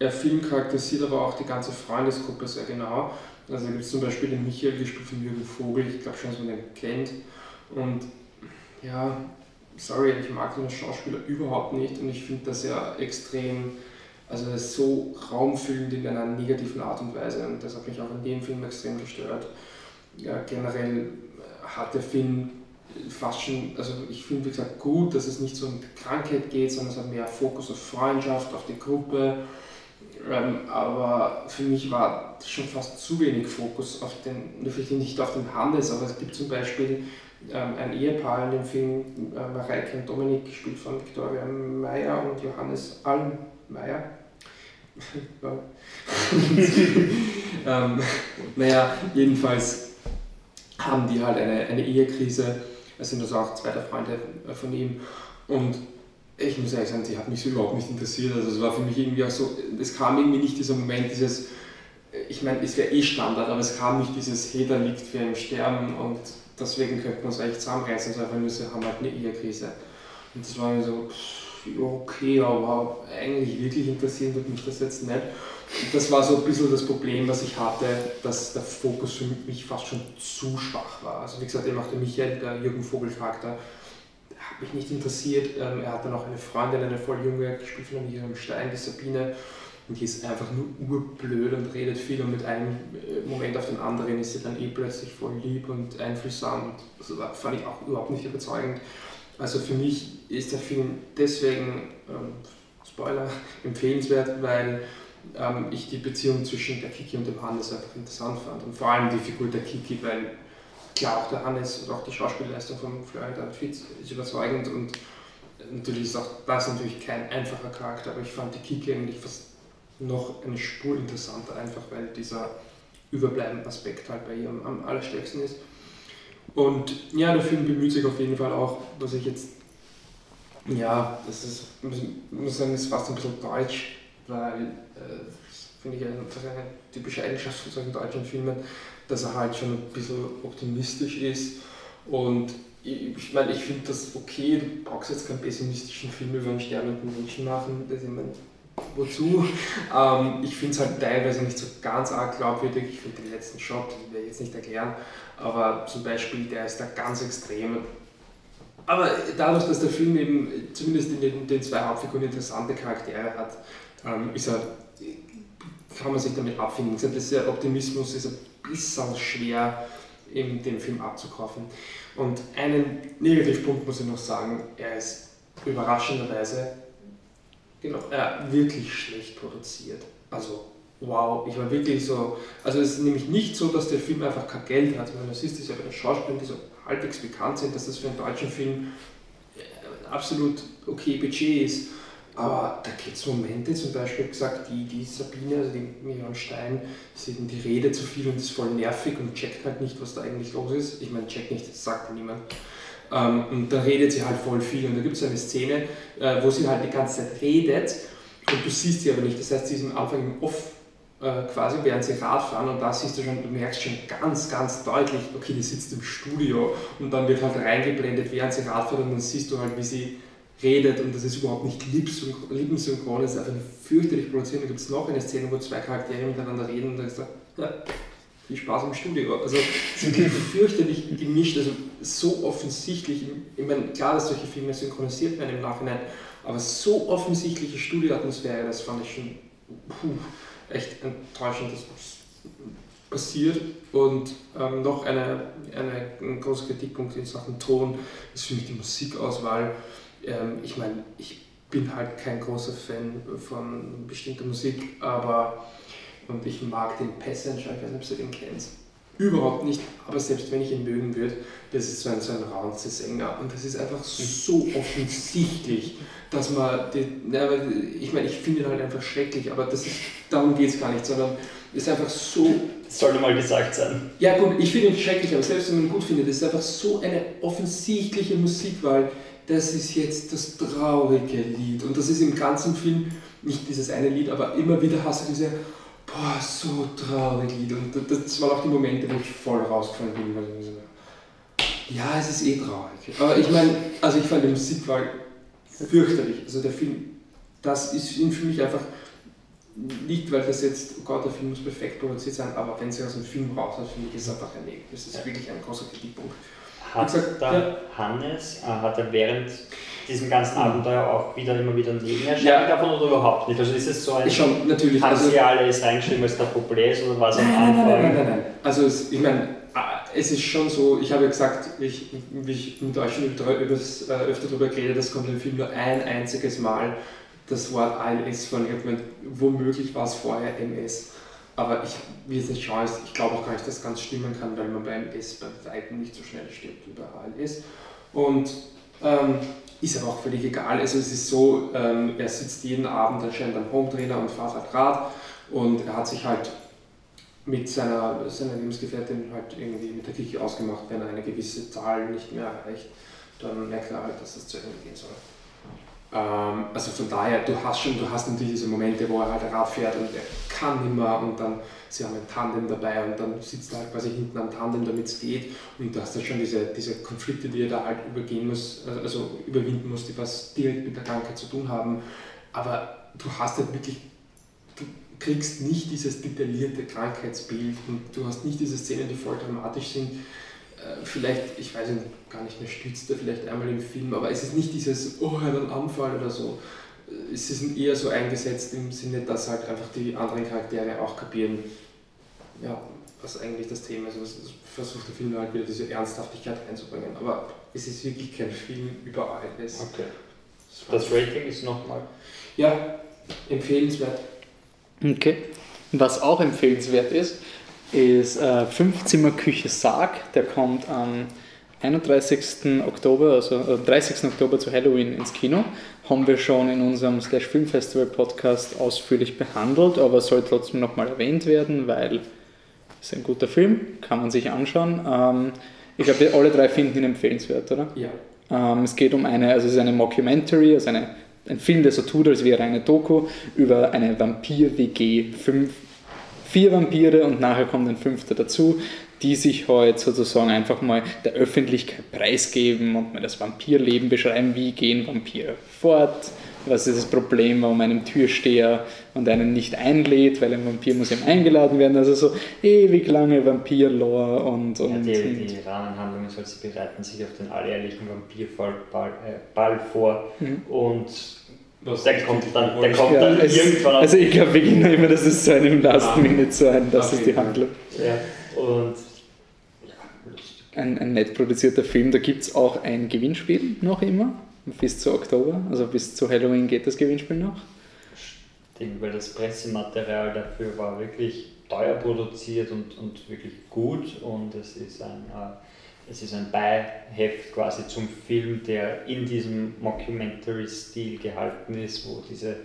der Film charakterisiert aber auch die ganze Freundesgruppe sehr genau. Also da gibt es zum Beispiel den Michael, gespielt von Jürgen Vogel, ich glaube schon, dass man den kennt. Und ja, sorry, ich mag den Schauspieler überhaupt nicht und ich finde das ja extrem, also er ist so raumfüllend in einer negativen Art und Weise und das hat mich auch in dem Film extrem gestört. Ja, generell hat der Film fast schon, also ich finde wie gesagt gut, dass es nicht so um Krankheit geht, sondern es hat mehr Fokus auf Freundschaft, auf die Gruppe. Ähm, aber für mich war schon fast zu wenig Fokus auf den, vielleicht nicht auf den Hannes, aber es gibt zum Beispiel ähm, ein Ehepaar in dem Film, äh, Mareike und Dominik, gespielt von Victoria Meyer und Johannes Allmeier. Ja. ähm, naja, jedenfalls haben die halt eine, eine Ehekrise. Es sind also auch zwei der Freunde äh, von ihm. Und ich muss ehrlich sagen, die hat mich so überhaupt nicht interessiert. Also es war für mich irgendwie auch so, es kam irgendwie nicht dieser Moment, dieses, ich meine, es wäre eh Standard, aber es kam nicht dieses, hey, da liegt wer im Sterben und deswegen könnten wir uns eigentlich zusammenreißen, sondern einfach nur, sie haben halt eine Ehekrise. Und das war so, pff, okay, aber eigentlich wirklich interessieren wird mich das jetzt nicht. Und das war so ein bisschen das Problem, was ich hatte, dass der Fokus für mich fast schon zu schwach war. Also wie gesagt, eben auch der Michael, der Jürgen Vogel-Charakter, hat mich nicht interessiert. Ähm, er hat dann auch eine Freundin, eine voll junge, gespielt von Miriam Stein, die Sabine. Und die ist einfach nur urblöd und redet viel und mit einem äh, Moment auf den anderen ist sie dann eh plötzlich voll lieb und einfühlsam. Und das fand ich auch überhaupt nicht überzeugend. Also für mich ist der Film deswegen, ähm, Spoiler, empfehlenswert, weil ähm, ich die Beziehung zwischen der Kiki und dem Hannes einfach interessant fand. Und vor allem die Figur der Kiki, weil klar, auch der Hannes und auch die Schauspielleistung von Florian David Fitz ist überzeugend und natürlich ist auch das natürlich kein einfacher Charakter, aber ich fand die Kiki eigentlich fast noch eine Spur interessanter, einfach weil dieser überbleibende Aspekt halt bei ihr am, allerstärksten ist. Und ja, der Film bemüht sich auf jeden Fall auch, was ich jetzt Ja, das ist, muss, muss sagen, ist fast ein bisschen deutsch, weil äh, finde ich eine, eine typische Eigenschaft von solchen deutschen Filmen, dass er halt schon ein bisschen optimistisch ist. Und ich, ich meine, ich finde das okay, du brauchst jetzt keinen pessimistischen Film über einen sterbenden Menschen machen, das ich meine, wozu? ähm, ich finde es halt teilweise nicht so ganz arg glaubwürdig, ich finde den letzten Shot, den werde ich jetzt nicht erklären, aber zum Beispiel, der ist da ganz extrem. Aber dadurch, dass der Film eben zumindest in den, den zwei Hauptfiguren interessante Charaktere hat, ähm, ist er, kann man sich damit abfinden. Ich das der Optimismus ist ein bisschen schwer in dem Film abzukaufen. Und einen Negativpunkt muss ich noch sagen, er ist überraschenderweise genau, äh, wirklich schlecht produziert. Also wow, ich war wirklich so, also es ist nämlich nicht so, dass der Film einfach kein Geld hat, sondern es ist ja bei den Schauspielern, die so halbwegs bekannt sind, dass das für einen deutschen Film äh, absolut okay Budget ist. Aber da gibt es Momente, zum Beispiel gesagt, die, die Sabine, also die Miriam Stein, sie die Rede zu viel und ist voll nervig und checkt halt nicht, was da eigentlich los ist. Ich meine, checkt nicht, das sagt niemand. Ähm, und da redet sie halt voll viel. Und da gibt es eine Szene, äh, wo sie halt die ganze Zeit redet und du siehst sie aber nicht. Das heißt, sie ist am Anfang im Off äh, quasi während sie Radfahren und da siehst du schon, du merkst schon ganz, ganz deutlich, okay, die sitzt im Studio und dann wird halt reingeblendet, während sie Radfahrt und dann siehst du halt, wie sie redet und das ist überhaupt nicht lippensynchron, das ist einfach fürchterlich produziert. Da gibt es noch eine Szene, wo zwei Charaktere miteinander reden und da ist da, ja, viel Spaß im Studio. Also es wirklich fürchterlich gemischt, also so offensichtlich, ich meine, klar, dass solche Filme synchronisiert werden im Nachhinein, aber so offensichtliche Studioatmosphäre, das fand ich schon, puh, echt enttäuschend, dass das passiert. Und ähm, noch eine, eine, ein großer Kritikpunkt in Sachen Ton ist für mich die Musikauswahl. Ähm, ich meine, ich bin halt kein großer Fan von bestimmter Musik, aber und ich mag den Passenger, ich weiß nicht, ob du den kennst. Überhaupt nicht, aber selbst wenn ich ihn mögen würde, das ist so ein, so ein Raunze-Sänger und das ist einfach so offensichtlich, dass man, die, na, ich meine, ich finde ihn halt einfach schrecklich, aber das ist, darum geht es gar nicht, sondern es ist einfach so. Das sollte mal gesagt sein. Ja, gut, ich finde ihn schrecklich, aber selbst wenn man ihn gut findet, das ist einfach so eine offensichtliche Musikwahl. Das ist jetzt das traurige Lied und das ist im ganzen Film nicht dieses eine Lied, aber immer wieder hast du diese boah, so traurig Lied. Und das waren auch die Momente, wo ich voll rausgefallen bin, weil ich so, ja, es ist eh traurig. Aber ich meine, also ich fand die Musikwahl fürchterlich. Also der Film, das ist für mich einfach nicht, weil das jetzt, oh Gott, der Film muss perfekt produziert sein, aber wenn sie aus dem Film raus hat, finde ich, ist einfach ein Das ist wirklich ein großer Kritikpunkt. Hat gesagt, der ja. Hannes, äh, hat er während diesem ganzen mhm. Abenteuer auch wieder immer wieder Nebenerscheinungen ja. davon oder überhaupt nicht? Also ist es so ein schon, natürlich. Haben also, Sie alles reingeschrieben, was der Problem ist oder was am Anfang? Nein, nein, nein, nein, nein. Also es, ich meine, es ist schon so, ich habe ja gesagt, ich, wie ich mit euch schon übers, äh, öfter darüber geredet, das kommt im Film nur ein einziges Mal das Wort ALS von irgendwann, womöglich war es vorher MS. Aber ich, wie es nicht schaue, ich glaube auch gar nicht, dass das ganz stimmen kann, weil man beim S bei Weitem nicht so schnell stirbt wie bei ALS. Und ähm, ist aber auch völlig egal. Also es ist so, ähm, er sitzt jeden Abend anscheinend am Hometrainer und fährt halt und er hat sich halt mit seiner, seiner Lebensgefährtin halt irgendwie mit der Kirche ausgemacht, wenn er eine gewisse Zahl nicht mehr erreicht, dann merkt er halt, dass das zu Ende gehen soll. Ähm, also von daher, du hast schon, du hast natürlich diese Momente, wo er halt Rad fährt und er kann immer und dann, sie haben ein Tandem dabei und dann sitzt er halt quasi hinten am Tandem, damit es geht. Und du hast dann schon diese, diese Konflikte, die er da halt übergehen muss, also überwinden muss, die was direkt mit der Krankheit zu tun haben, aber du hast halt wirklich, du kriegst nicht dieses detaillierte Krankheitsbild und du hast nicht diese Szenen, die voll dramatisch sind, äh, vielleicht, ich weiß nicht, gar nicht mehr stützt er vielleicht einmal im Film, aber es ist nicht dieses, oh, er hat einen Anfall oder so. Äh, es ist eher so eingesetzt im Sinne, dass halt einfach die anderen Charaktere auch kapieren, ja, was eigentlich das Thema ist. Also versucht der Film halt wieder diese Ernsthaftigkeit einzubringen. Aber es ist wirklich kein Film über alles. Okay. Das Rating ist nochmal. Ja, empfehlenswert. Okay. Was auch empfehlenswert ist, ist äh, Fünfzimmer-Küche Sarg. Der kommt am 31. Oktober, also äh, 30. Oktober zu Halloween ins Kino. Haben wir schon in unserem Slash Film Festival Podcast ausführlich behandelt, aber soll trotzdem nochmal erwähnt werden, weil es ein guter Film, kann man sich anschauen. Ähm, ich glaube, alle drei finden ihn empfehlenswert, oder? Ja. Ähm, es geht um eine, also es ist eine Mockumentary, also eine, ein Film, der so tut, als wäre eine Doku über eine Vampir-WG. Fünf, vier Vampire und nachher kommt ein fünfter dazu, die sich heute sozusagen einfach mal der Öffentlichkeit preisgeben und mal das Vampirleben beschreiben, wie gehen Vampire fort, was ist das Problem, warum einem Türsteher und einen nicht einlädt, weil ein Vampir muss ihm eingeladen werden. Also so ewig lange Vampir-Lore und, und, ja, die, die Rahmenhandlung ist halt, sie bereiten sich auf den alljährlichen Vampirfall Ball, äh, Ball vor Mhm. und Was der kommt dann, der kommt Ja, dann es, irgendwann also ich glaube, wir gehen immer, das ist so ein im Last Ah. Minute so ein, das ist die. Handlung. Ja, und ja, lustig. Ein, ein nett produzierter Film, da gibt es auch ein Gewinnspiel noch immer, bis zu Oktober, also bis zu Halloween geht das Gewinnspiel noch. Stimmt, weil das Pressematerial dafür war wirklich teuer produziert und, und wirklich gut und es ist ein, äh, es ist ein Beiheft quasi zum Film, der in diesem Mockumentary-Stil gehalten ist, wo diese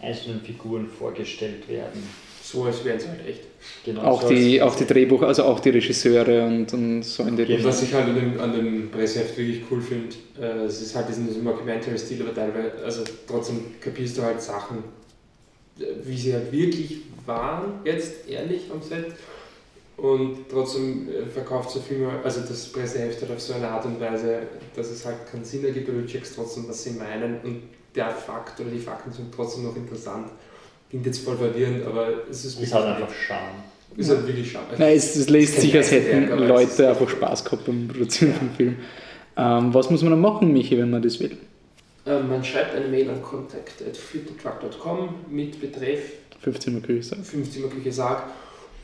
einzelnen Figuren vorgestellt werden. So, als wären sie halt echt. Genau Auch so die, auch die Drehbuch, also auch die Regisseure und, und so in die Und Richtung. was ich halt an dem, an dem Presseheft wirklich cool finde, äh, es ist halt diesen, diesen Mockumentary-Stil, aber teilweise, also trotzdem kapierst du halt Sachen, äh, wie sie halt wirklich waren, jetzt ehrlich am Set. Und trotzdem äh, verkauft so viel mehr, also das Presseheft halt auf so eine Art und Weise, dass es halt keinen Sinn ergibt, aber du checkst trotzdem, was sie meinen und der Fakt oder die Fakten sind trotzdem noch interessant. Klingt jetzt voll verwirrend, aber es ist Es hat einfach Charme. ist halt wirklich schade. Nein, es, es lässt sich, als hätten es ist- Leute einfach Spaß gehabt beim Produzieren vom Film. Ähm, was muss man dann machen, Michi, wenn man das will? Äh, Man schreibt eine Mail an contact.filtertruck.com mit Betreff 15 Uhr Küche sagen. 15 Küche Sarg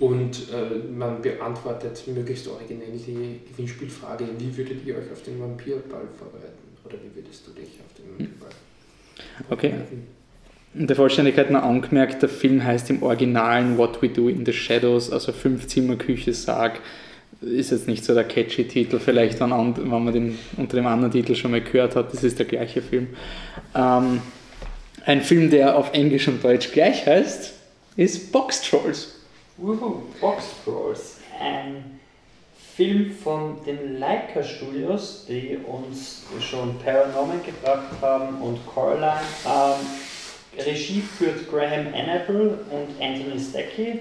und äh, man beantwortet möglichst originell die Gewinnspielfrage, wie würdet ihr euch auf den Vampirball vorbereiten? Oder wie würdest du dich auf den Vampirball Okay. vorbereiten? Und der Vollständigkeit noch angemerkt, der Film heißt im Originalen What We Do in the Shadows, also Fünf-Zimmer-Küche Sarg. Ist jetzt nicht so der catchy Titel, vielleicht wenn, wenn man den unter dem anderen Titel schon mal gehört hat, das ist der gleiche Film. Ähm, ein Film, der auf Englisch und Deutsch gleich heißt, ist Box Trolls. Woohoo, Box Trolls. Ein Film von den Leica Studios, die uns schon Paranorman gebracht haben und Coraline. Ähm, Regie führt Graham Annable und Anthony Stacky.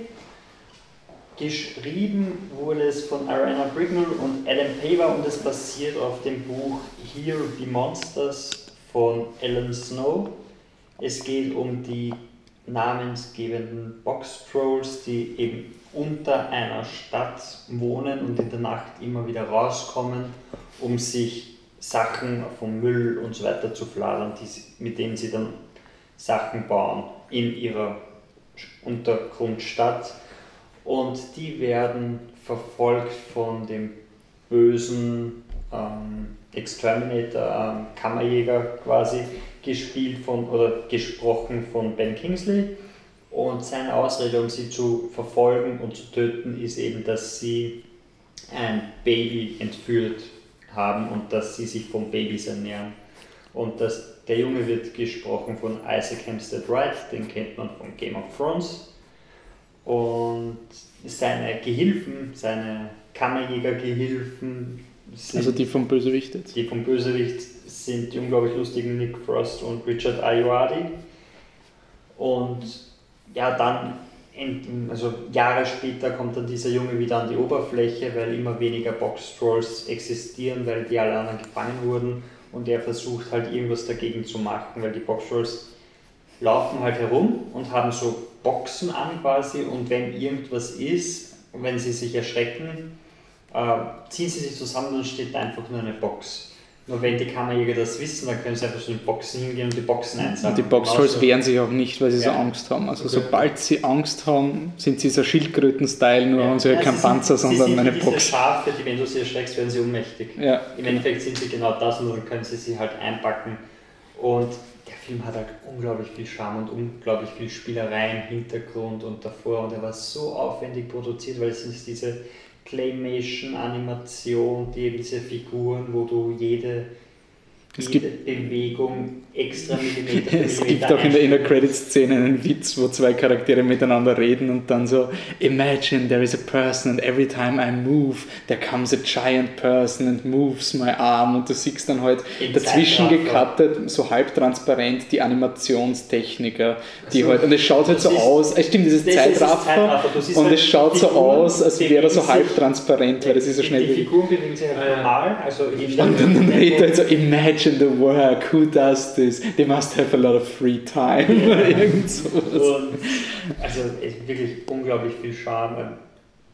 Geschrieben wurde es von Ariana Brignall und Adam Paver und es basiert auf dem Buch Here Be Monsters von Alan Snow. Es geht um die namensgebenden Box Trolls, die eben unter einer Stadt wohnen und in der Nacht immer wieder rauskommen, um sich Sachen vom Müll und so weiter zu fladern, die, mit denen sie dann Sachen bauen in ihrer Untergrundstadt. Und die werden verfolgt von dem bösen ähm, Exterminator, ähm, Kammerjäger quasi, gespielt von oder gesprochen von Ben Kingsley. Und seine Ausrede, um sie zu verfolgen und zu töten, ist eben, dass sie ein Baby entführt haben und dass sie sich von Babys ernähren. Und das, der Junge wird gesprochen von Isaac Hempstead Wright, den kennt man von Game of Thrones. Und seine Gehilfen, seine Kammerjäger-Gehilfen, sind Also die vom Bösewicht jetzt. die vom Bösewicht sind die unglaublich lustigen Nick Frost und Richard Ayoade. Und ja, dann, also Jahre später kommt dann dieser Junge wieder an die Oberfläche, weil immer weniger Box-Trolls existieren, weil die alle anderen gefangen wurden. Und er versucht halt irgendwas dagegen zu machen, weil die Box-Trolls laufen halt herum und haben so Boxen an quasi und wenn irgendwas ist, wenn sie sich erschrecken, äh, ziehen sie sich zusammen und steht einfach nur eine Box. Nur wenn die Kammerjäger das wissen, dann können sie einfach so in Boxen hingehen und die Boxen einsammeln. Und die Box Trolls Also- wehren sich auch nicht, weil sie so Ja. Angst haben. Also Okay. sobald sie Angst haben, sind sie so Schildkröten-Style, nur haben sie halt Ja, keinen sind- Panzer, sie sondern sind eine diese Box. Schafe, die, wenn du sie erschreckst, werden sie ohnmächtig. Ja, Im Endeffekt sind sie genau das und dann können sie sie halt einpacken. Und der Film hat halt unglaublich viel Charme und unglaublich viel Spielerei im Hintergrund und davor. Und er war so aufwendig produziert, weil es ist diese Claymation-Animation, die eben diese Figuren, wo du jede es jede Bewegung extra Millimeter Es gibt auch in der Inner Credit Szene einen Witz, wo zwei Charaktere miteinander reden und dann so Imagine there is a person and every time I move there comes a giant person and moves my arm. Und du siehst dann halt In dazwischen gecuttet, so halbtransparent die Animationstechniker, die Also, halt und es schaut halt so siehst- aus, es stimmt, das ist das ist das Zeitraffer siehst und halt es schaut so aus, als wäre er so halbtransparent, weil das ist so schnell Die Figuren bewegen sich halt ja. normal, also und dann, dann redet er halt so, imagine the work, who does this? They must have a lot of free time. Und also wirklich unglaublich viel Charme.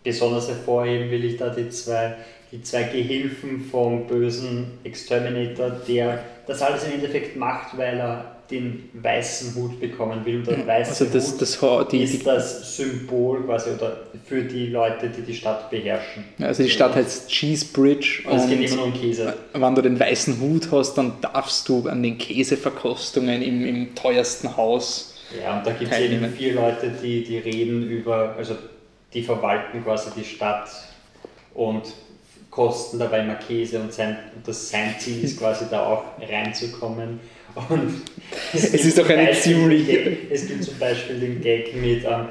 Besonders hervorheben will ich da die zwei, die zwei Gehilfen vom bösen Exterminator, der das alles im Endeffekt macht, weil er den weißen Hut bekommen will. Und der weiße Also das, Hut das, Ha- die, ist das Symbol quasi oder für die Leute, die die Stadt beherrschen. also die Stadt heißt Cheese Bridge Und es geht immer nur um Käse. wenn du den weißen Hut hast, dann darfst du an den Käseverkostungen im, im teuersten Haus. Ja, und da gibt es eben vier Leute, die, die reden über, also die verwalten quasi die Stadt und kosten dabei immer Käse und sein, und das sein Ziel ist quasi da auch reinzukommen. Und Es gibt ist doch zum eine Beispiel ziemlich- den Gag- Es gibt zum Beispiel den Gag mit, ähm,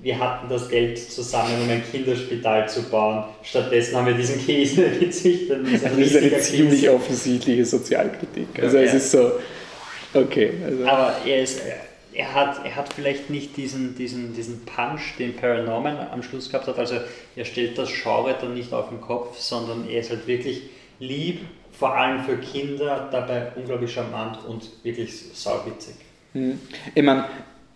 wir hatten das Geld zusammen, um ein Kinderspital zu bauen. Stattdessen haben wir diesen Käse gezüchtet. es Das ist eine ziemlich Käse. offensichtliche Sozialkritik. Also Ja. es ist so, okay. Also. Aber er, ist, er, hat, er hat vielleicht nicht diesen, diesen, diesen Punch, den Paranorman am Schluss gehabt hat. Also er stellt das Genre dann nicht auf den Kopf, sondern er ist halt wirklich lieb, vor allem für Kinder, dabei unglaublich charmant und wirklich sauwitzig. Hm. Ich meine,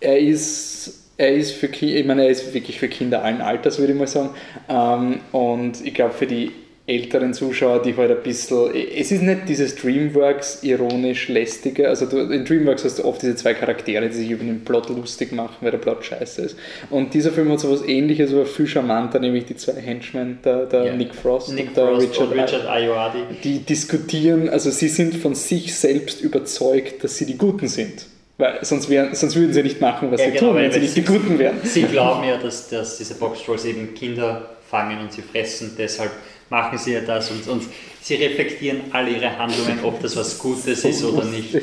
er ist, er ist ich meine, er ist wirklich für Kinder allen Alters, würde ich mal sagen. Ähm, und ich glaube, für die älteren Zuschauer, die halt ein bisschen. Es ist nicht dieses Dreamworks ironisch lästige. Also du, in Dreamworks hast du oft diese zwei Charaktere, die sich über den Plot lustig machen, weil der Plot scheiße ist. Und dieser Film hat so was ähnliches, aber viel charmanter, nämlich die zwei Henchmen, der, der Ja. Nick Frost Nick und der Frost Richard, und Richard Ayoade. die diskutieren, also sie sind von sich selbst überzeugt, dass sie die Guten sind. Weil sonst, wären, sonst würden sie nicht machen, was Ja, sie genau, tun, wenn sie nicht die Guten wären. Sie glauben ja, dass, dass diese Boxtrolls eben Kinder fangen und sie fressen, deshalb machen sie ja das und, und sie reflektieren alle ihre Handlungen, ob das was Gutes ist oder nicht.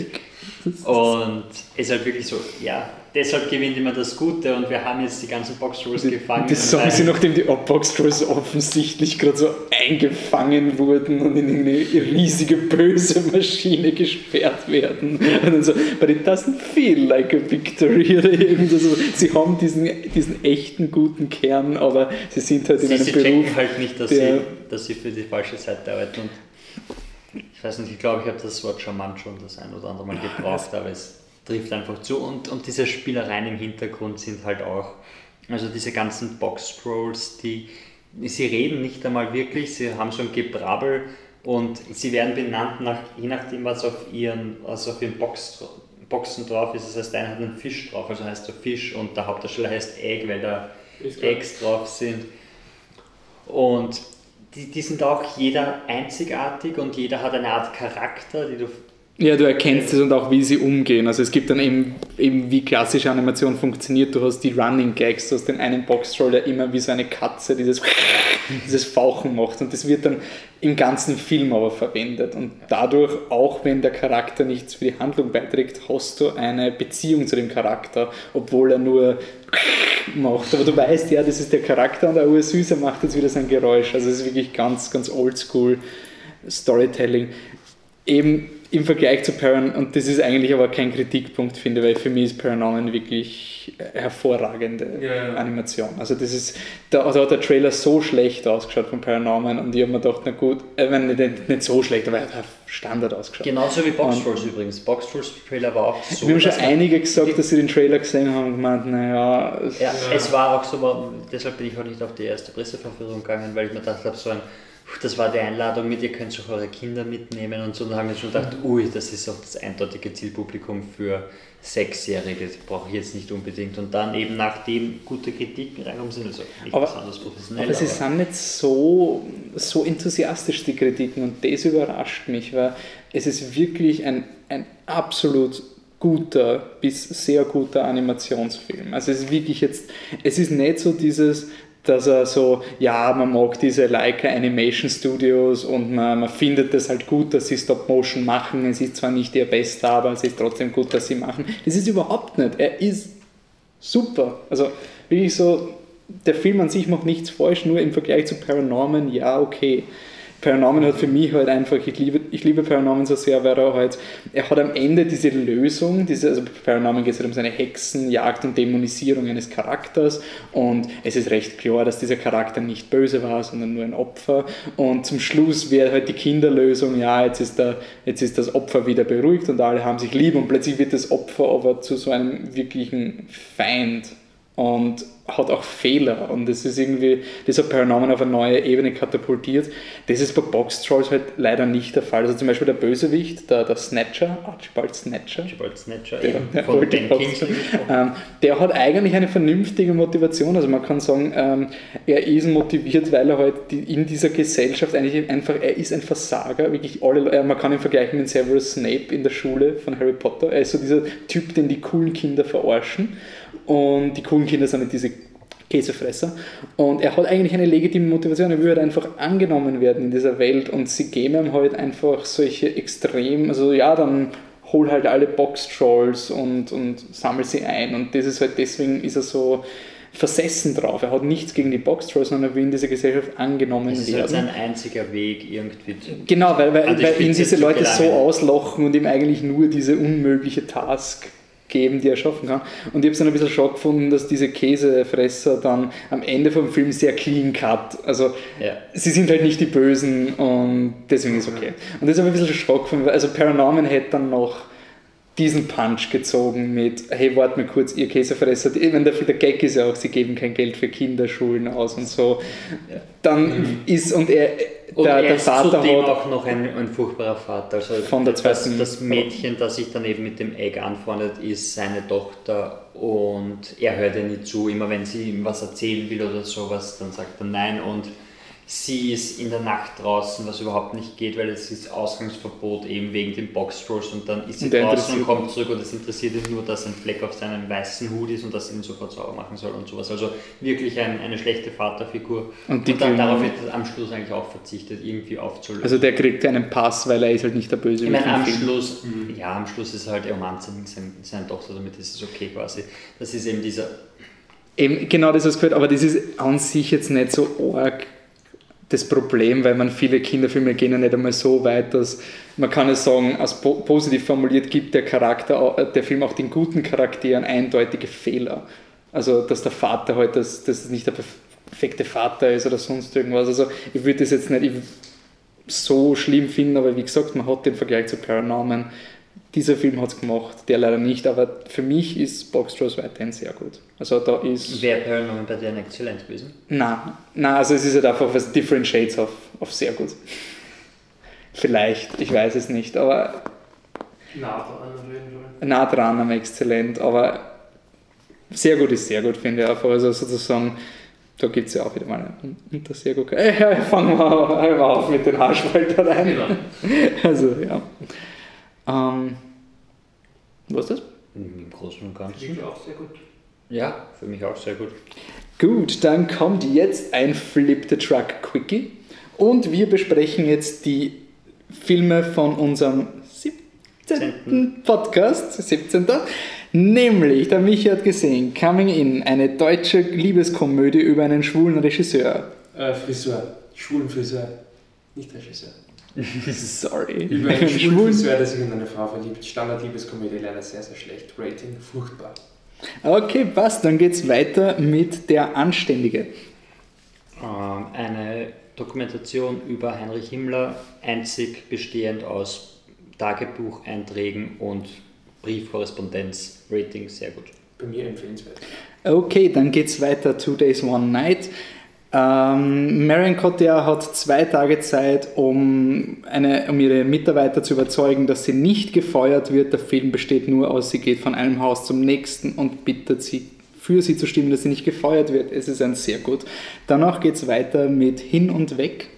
Und es ist halt wirklich so, ja, deshalb gewinnt immer das Gute und wir haben jetzt die ganzen Boxtrolls gefangen. Das sagen sie, nachdem die Box-Trolls offensichtlich gerade so eingefangen wurden und in eine riesige böse Maschine gesperrt werden. Und dann so, but it doesn't feel like a victory oder irgend so. Sie haben diesen, diesen echten guten Kern, aber sie sind halt in Sie, einem sie Beruf. checken halt nicht, dass, sie, dass sie für die falsche Seite arbeiten. Und ich weiß nicht, ich glaube, ich habe das Wort charmant schon das ein oder andere Mal gebraucht, aber es trifft einfach zu. Und, und diese Spielereien im Hintergrund sind halt auch, also diese ganzen Box-Trolls, die, sie reden nicht einmal wirklich, sie haben so ein Gebrabbel und sie werden benannt, nach, je nachdem, was auf ihren, was auf ihren Box, Boxen drauf ist. Das heißt, einer hat einen Fisch drauf, also heißt der Fisch und der Hauptdarsteller heißt Egg, weil da. Eggs drauf sind. Und die, die sind auch jeder einzigartig und jeder hat eine Art Charakter, die du. Ja, du erkennst es und auch wie sie umgehen. Also es gibt dann eben, eben wie klassische Animation funktioniert. Du hast die Running Gags, du hast den einen Boxtroll, der immer wie so eine Katze dieses, dieses Fauchen macht. Und das wird dann im ganzen Film aber verwendet. Und dadurch, auch wenn der Charakter nichts für die Handlung beiträgt, hast du eine Beziehung zu dem Charakter, obwohl er nur macht. Aber du weißt, ja, das ist der Charakter und der Ursüßer macht jetzt wieder sein Geräusch. Also es ist wirklich ganz, ganz oldschool Storytelling. Eben im Vergleich zu Paran, und das ist eigentlich aber kein Kritikpunkt, finde, weil für mich ist Paranorman wirklich hervorragende Ja, ja. Animation. Also das ist, da, da hat der Trailer so schlecht ausgeschaut von Paranorman und ich habe mir gedacht, na gut, äh, wenn nicht, nicht so schlecht, aber er hat Standard ausgeschaut. Genauso wie Box Trolls übrigens. Box Trolls Trailer war auch so. Wir haben schon einige gesagt, dass sie den Trailer gesehen haben und gemeint, naja, es- Ja, es war auch so, deshalb bin ich auch nicht auf die erste Presseverführung gegangen, weil ich mir gedacht habe, so ein, das war die Einladung mit, ihr könnt auch eure Kinder mitnehmen und so. Und haben wir schon gedacht, ui, das ist auch das eindeutige Zielpublikum für Sechsjährige, das brauche ich jetzt nicht unbedingt. Und dann eben nachdem gute Kritiken reinkommen sind, also nicht Aber- besonders professionell. Aber sie sind nicht so, so enthusiastisch, die Kritiken, und das überrascht mich, weil es ist wirklich ein, ein absolut guter bis sehr guter Animationsfilm. Also es ist wirklich jetzt, es ist nicht so dieses dass er so, ja, man mag diese Leica Animation Studios und man, man findet es halt gut, dass sie Stop-Motion machen. Es ist zwar nicht ihr Bester, aber es ist trotzdem gut, dass sie machen. Das ist überhaupt nicht. Er ist super. Also wirklich so, der Film an sich macht nichts falsch, nur im Vergleich zu Paranorman, ja, okay. Paranorman hat für mich halt einfach, ich liebe, ich liebe Paranorman so sehr, weil er halt, er hat am Ende diese Lösung, diese, also Paranorman geht es halt um seine Hexenjagd und Dämonisierung eines Charakters und es ist recht klar, dass dieser Charakter nicht böse war, sondern nur ein Opfer und zum Schluss wäre halt die Kinderlösung, ja, jetzt ist, der, jetzt ist das Opfer wieder beruhigt und alle haben sich lieb und plötzlich wird das Opfer aber zu so einem wirklichen Feind und hat auch Fehler und das ist irgendwie, das hat Paranorman auf eine neue Ebene katapultiert. Das ist bei Box Trolls halt leider nicht der Fall. Also zum Beispiel der Bösewicht, der, der Snatcher, Archibald Snatcher, Archibald Snatcher, der, eben der, von Ben Box- ähm, der hat eigentlich eine vernünftige Motivation. Also man kann sagen, ähm, er ist motiviert, weil er halt die, in dieser Gesellschaft eigentlich einfach, er ist ein Versager. Wirklich alle, Le- äh, man kann ihn vergleichen mit Severus Snape in der Schule von Harry Potter. Er ist so dieser Typ, den die coolen Kinder verarschen. Und die coolen Kinder sind nicht diese Käsefresser. Und er hat eigentlich eine legitime Motivation. Er will halt einfach angenommen werden in dieser Welt. Und sie geben ihm halt einfach solche extrem, also ja, dann hol halt alle Box-Trolls und, und sammel sie ein. Und das ist halt, deswegen ist er so versessen drauf. Er hat nichts gegen die Box-Trolls, sondern er will in dieser Gesellschaft angenommen Es ist halt werden. sein einziger Weg, irgendwie zu. Genau, weil, weil, die weil ihn diese Leute so auslochen und ihm eigentlich nur diese unmögliche Task geben, die er schaffen kann. Und ich habe es dann ein bisschen schock gefunden, dass diese Käsefresser dann am Ende vom Film sehr clean cut. Also Ja. sie sind halt nicht die Bösen und deswegen ist okay. Und das ist aber ein bisschen Schock gefunden, weil also Paranorman hätte dann noch diesen Punch gezogen mit, hey, wart mal kurz, ihr Käsefresser, meine, der, der Gag ist ja auch, sie geben kein Geld für Kinderschulen aus und so. Dann ist, und er, Und der, er der ist Vater zudem hat auch noch ein, ein furchtbarer Vater. Also Von der das, zweiten- das Mädchen, das sich dann eben mit dem Egg anfreundet, ist seine Tochter und er hört ihr nie zu. Immer wenn sie ihm was erzählen will oder sowas, dann sagt er nein und sie ist in der Nacht draußen, was überhaupt nicht geht, weil es ist Ausgangsverbot eben wegen den Box-Trolls und dann ist sie Und draußen und kommt zurück und es interessiert ihn nur, dass ein Fleck auf seinem weißen Hut ist und dass sie ihn sofort sauber machen soll und sowas. Also wirklich ein, eine schlechte Vaterfigur. Und und dann, darauf wird am Schluss eigentlich auch verzichtet, irgendwie aufzulösen. Also der kriegt einen Pass, weil er ist halt nicht der Böse. ich meine, am Schluss, ja, am Schluss ist er halt, er umarmt seine, seine Tochter, damit ist es okay quasi. Das ist eben dieser, Eben, genau das, was gehört, aber das ist an sich jetzt nicht so arg das Problem, weil man viele Kinderfilme gehen ja nicht einmal so weit, dass man kann es sagen, als po positiv formuliert gibt der Charakter, äh, der Film auch den guten Charakteren eindeutige Fehler. Also, dass der Vater halt, dass, es nicht der perfekte Vater ist oder sonst irgendwas. Also, ich würde das jetzt nicht ich- so schlimm finden, aber wie gesagt, man hat den Vergleich zu Paranorman. Dieser Film hat es gemacht, der leider nicht, aber für mich ist Box Trolls weiterhin sehr gut. Also da ist. wäre Paranorman bei dir ein exzellent gewesen. Na, na, also es ist halt einfach was Different Shades of, of sehr gut. Vielleicht, ich weiß es nicht, aber Nah dran auf jeden Fall. nah dran am Exzellent, aber sehr gut ist sehr gut, finde ich einfach. Also sozusagen, da gibt es ja auch wieder mal einen unter sehr gut. Ja, fangen wir auf, auf mit den Haarspalter rein. Also, ja. Ähm, was ist das? Im Großen und Ganzen. Klingt auch sehr gut. Ja, für mich auch sehr gut. Gut, dann kommt jetzt ein Flip the Truck Quickie und wir besprechen jetzt die Filme von unserem 17. Podcast, 17. Nämlich, der Michi hat gesehen, Coming In, eine deutsche Liebeskomödie über einen schwulen Regisseur. Äh, Friseur. Schwulen Friseur. Nicht Regisseur. Sorry. Über einen schwulen Friseur, der sich in eine Frau verliebt. Standard-Liebeskomödie, leider sehr, sehr schlecht. Rating, furchtbar. Okay, passt, dann geht's weiter mit Der Anständige. Ähm, eine Dokumentation über Heinrich Himmler, einzig bestehend aus Tagebucheinträgen und Briefkorrespondenz. Rating sehr gut. Bei mir empfehlenswert. Okay, dann geht's weiter. Two Days, One Night. Ähm, Marion Cotillard hat zwei Tage Zeit, um, eine, um ihre Mitarbeiter zu überzeugen, dass sie nicht gefeuert wird. Der Film besteht nur aus, sie geht von einem Haus zum nächsten und bittet sie, für sie zu stimmen, dass sie nicht gefeuert wird. Es ist ein sehr gut. Danach geht's weiter mit Hin und Weg.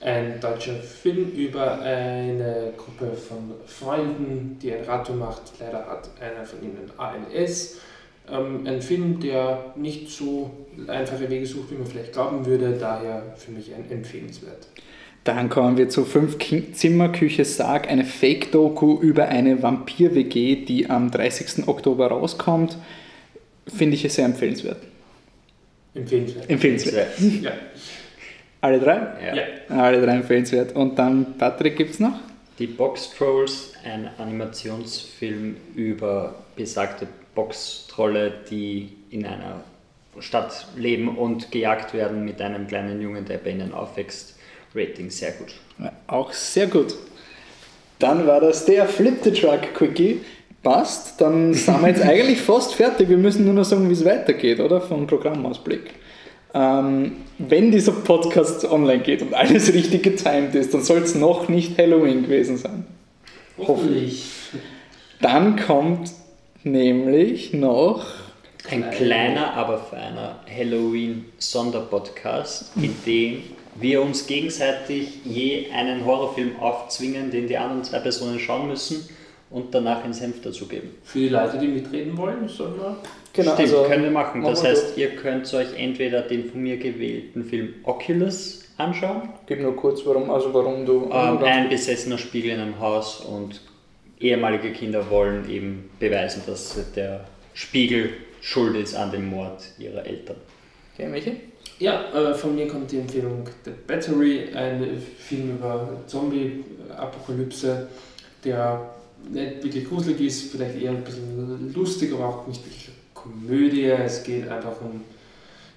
Ein deutscher Film über eine Gruppe von Freunden, die ein Radtour macht. Leider hat einer von ihnen ALS. Ähm, ein Film, der nicht so einfache Wege sucht, wie man vielleicht glauben würde, daher für mich ein empfehlenswert. Dann kommen wir zu Fünf Zimmer Küche Sarg, eine Fake-Doku über eine Vampir-WG, die am 30. Oktober rauskommt. Finde ich sehr empfehlenswert. Empfehlenswert. Empfehlenswert. Ja. Alle drei? Ja. Ja. Alle drei empfehlenswert. Und dann, Patrick, gibt es noch? Die Box Trolls, ein Animationsfilm über besagte Boxtrolle, die in einer Stadt leben und gejagt werden mit einem kleinen Jungen, der bei ihnen aufwächst. Rating sehr gut. Ja, auch sehr gut. Dann war das der Flip the Truck Quickie. Passt, dann sind wir jetzt eigentlich fast fertig. Wir müssen nur noch sagen, wie es weitergeht, oder? Vom Programmausblick. Ähm, wenn dieser Podcast online geht und alles richtig getimed ist, dann soll es noch nicht Halloween gewesen sein. Hoffentlich. Dann kommt nämlich noch Ein kleiner, aber feiner Halloween-Sonderpodcast, in dem wir uns gegenseitig je einen Horrorfilm aufzwingen, den die anderen zwei Personen schauen müssen und danach einen Senf dazugeben. Für die Leute, die mitreden wollen, sollen wir. Genau, Stimmt, also können wir machen. Das heißt, ihr könnt euch entweder den von mir gewählten Film Oculus anschauen, Gib nur kurz, warum, also warum du. ähm, ein besessener Spiegel in einem Haus und ehemalige Kinder wollen eben beweisen, dass der Spiegel schuld ist an dem Mord ihrer Eltern. Okay, Michi? Ja, äh, von mir kommt die Empfehlung The Battery, ein Film über Zombie-Apokalypse, der nicht wirklich gruselig ist, vielleicht eher ein bisschen lustig, aber auch nicht wirklich Komödie. Es geht einfach um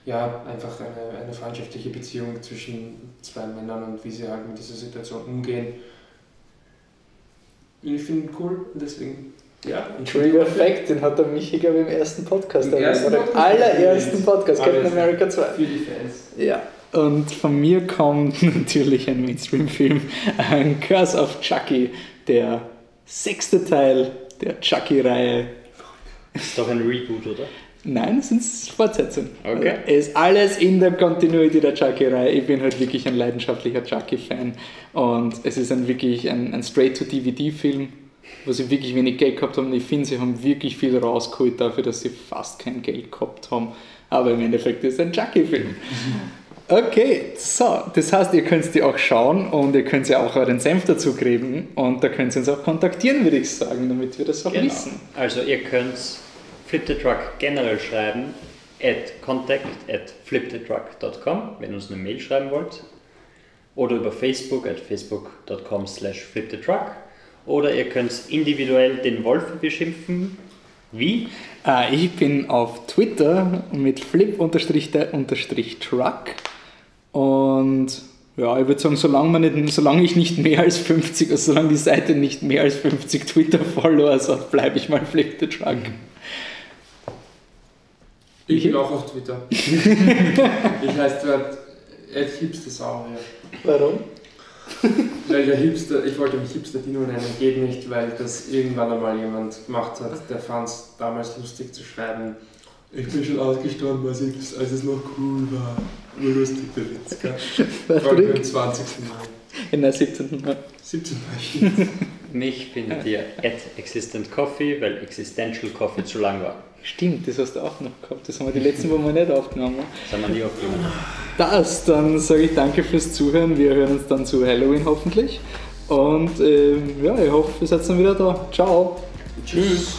ja, einfach eine, eine freundschaftliche Beziehung zwischen zwei Männern und wie sie halt mit dieser Situation umgehen. Ich finde ihn cool und deswegen, ja. Trigger Fact, den hat der Michi, glaube ich, im ersten Podcast Im erwähnt, ersten oder? Podcast? allerersten Podcast, Captain Alles. America 2. Für die Fans. Ja, und von mir kommt natürlich ein Mainstream-Film, ein Curse of Chucky, der sechste Teil der Chucky-Reihe. Ist doch ein Reboot, oder? Nein, es sind Fortsetzungen. Okay. Es ist alles in der Continuity der Chucky-Reihe. Ich bin halt wirklich ein leidenschaftlicher Chucky-Fan und es ist ein wirklich ein, ein Straight-to-DVD-Film, wo sie wirklich wenig Geld gehabt haben. Ich finde, sie haben wirklich viel rausgeholt dafür, dass sie fast kein Geld gehabt haben. Aber im Endeffekt ist es ein Chucky-Film. Okay, so, das heißt, ihr könnt die auch schauen und ihr könnt ja auch euren Senf dazu geben und da könnt ihr uns auch kontaktieren, würde ich sagen, damit wir das auch Genau. wissen. Also ihr könnt Flip the Truck generell schreiben at contact at flipthetruck.com, wenn ihr uns eine Mail schreiben wollt. Oder über Facebook at facebook.com slash flipthetruck. Oder ihr könnt individuell den Wolf beschimpfen. Wie? Äh, ich bin auf Twitter mit flip-der-truck und ja, ich würde sagen, solange, nicht, solange ich nicht mehr als 50, also solange die Seite nicht mehr als 50 Twitter-Followers hat, bleibe ich mal Flip the Truck. Ich bin auch auf Twitter. ich heiße dort Ed Hipster Sau, ja. Warum? Weil der Hipster, ich wollte mich Hipster Dino nennen, geht nicht, weil das irgendwann einmal jemand gemacht hat, der fand es damals lustig zu schreiben. Ich bin schon ausgestorben, als, ich, als es noch cool war. Nur lustig, der Witz, gell? Vor allem Patrick? beim 20. Mal. In der 17. Mal. 17 Mal. Mich findet ihr at existent coffee, weil existential coffee zu lang war. Stimmt, das hast du auch noch gehabt. Das haben wir die letzten Wochen nicht aufgenommen. Das haben wir nie aufgenommen. Das, dann sage ich danke fürs Zuhören. Wir hören uns dann zu Halloween hoffentlich. Und ähm, ja, ich hoffe, ihr seid dann wieder da. Ciao. Tschüss.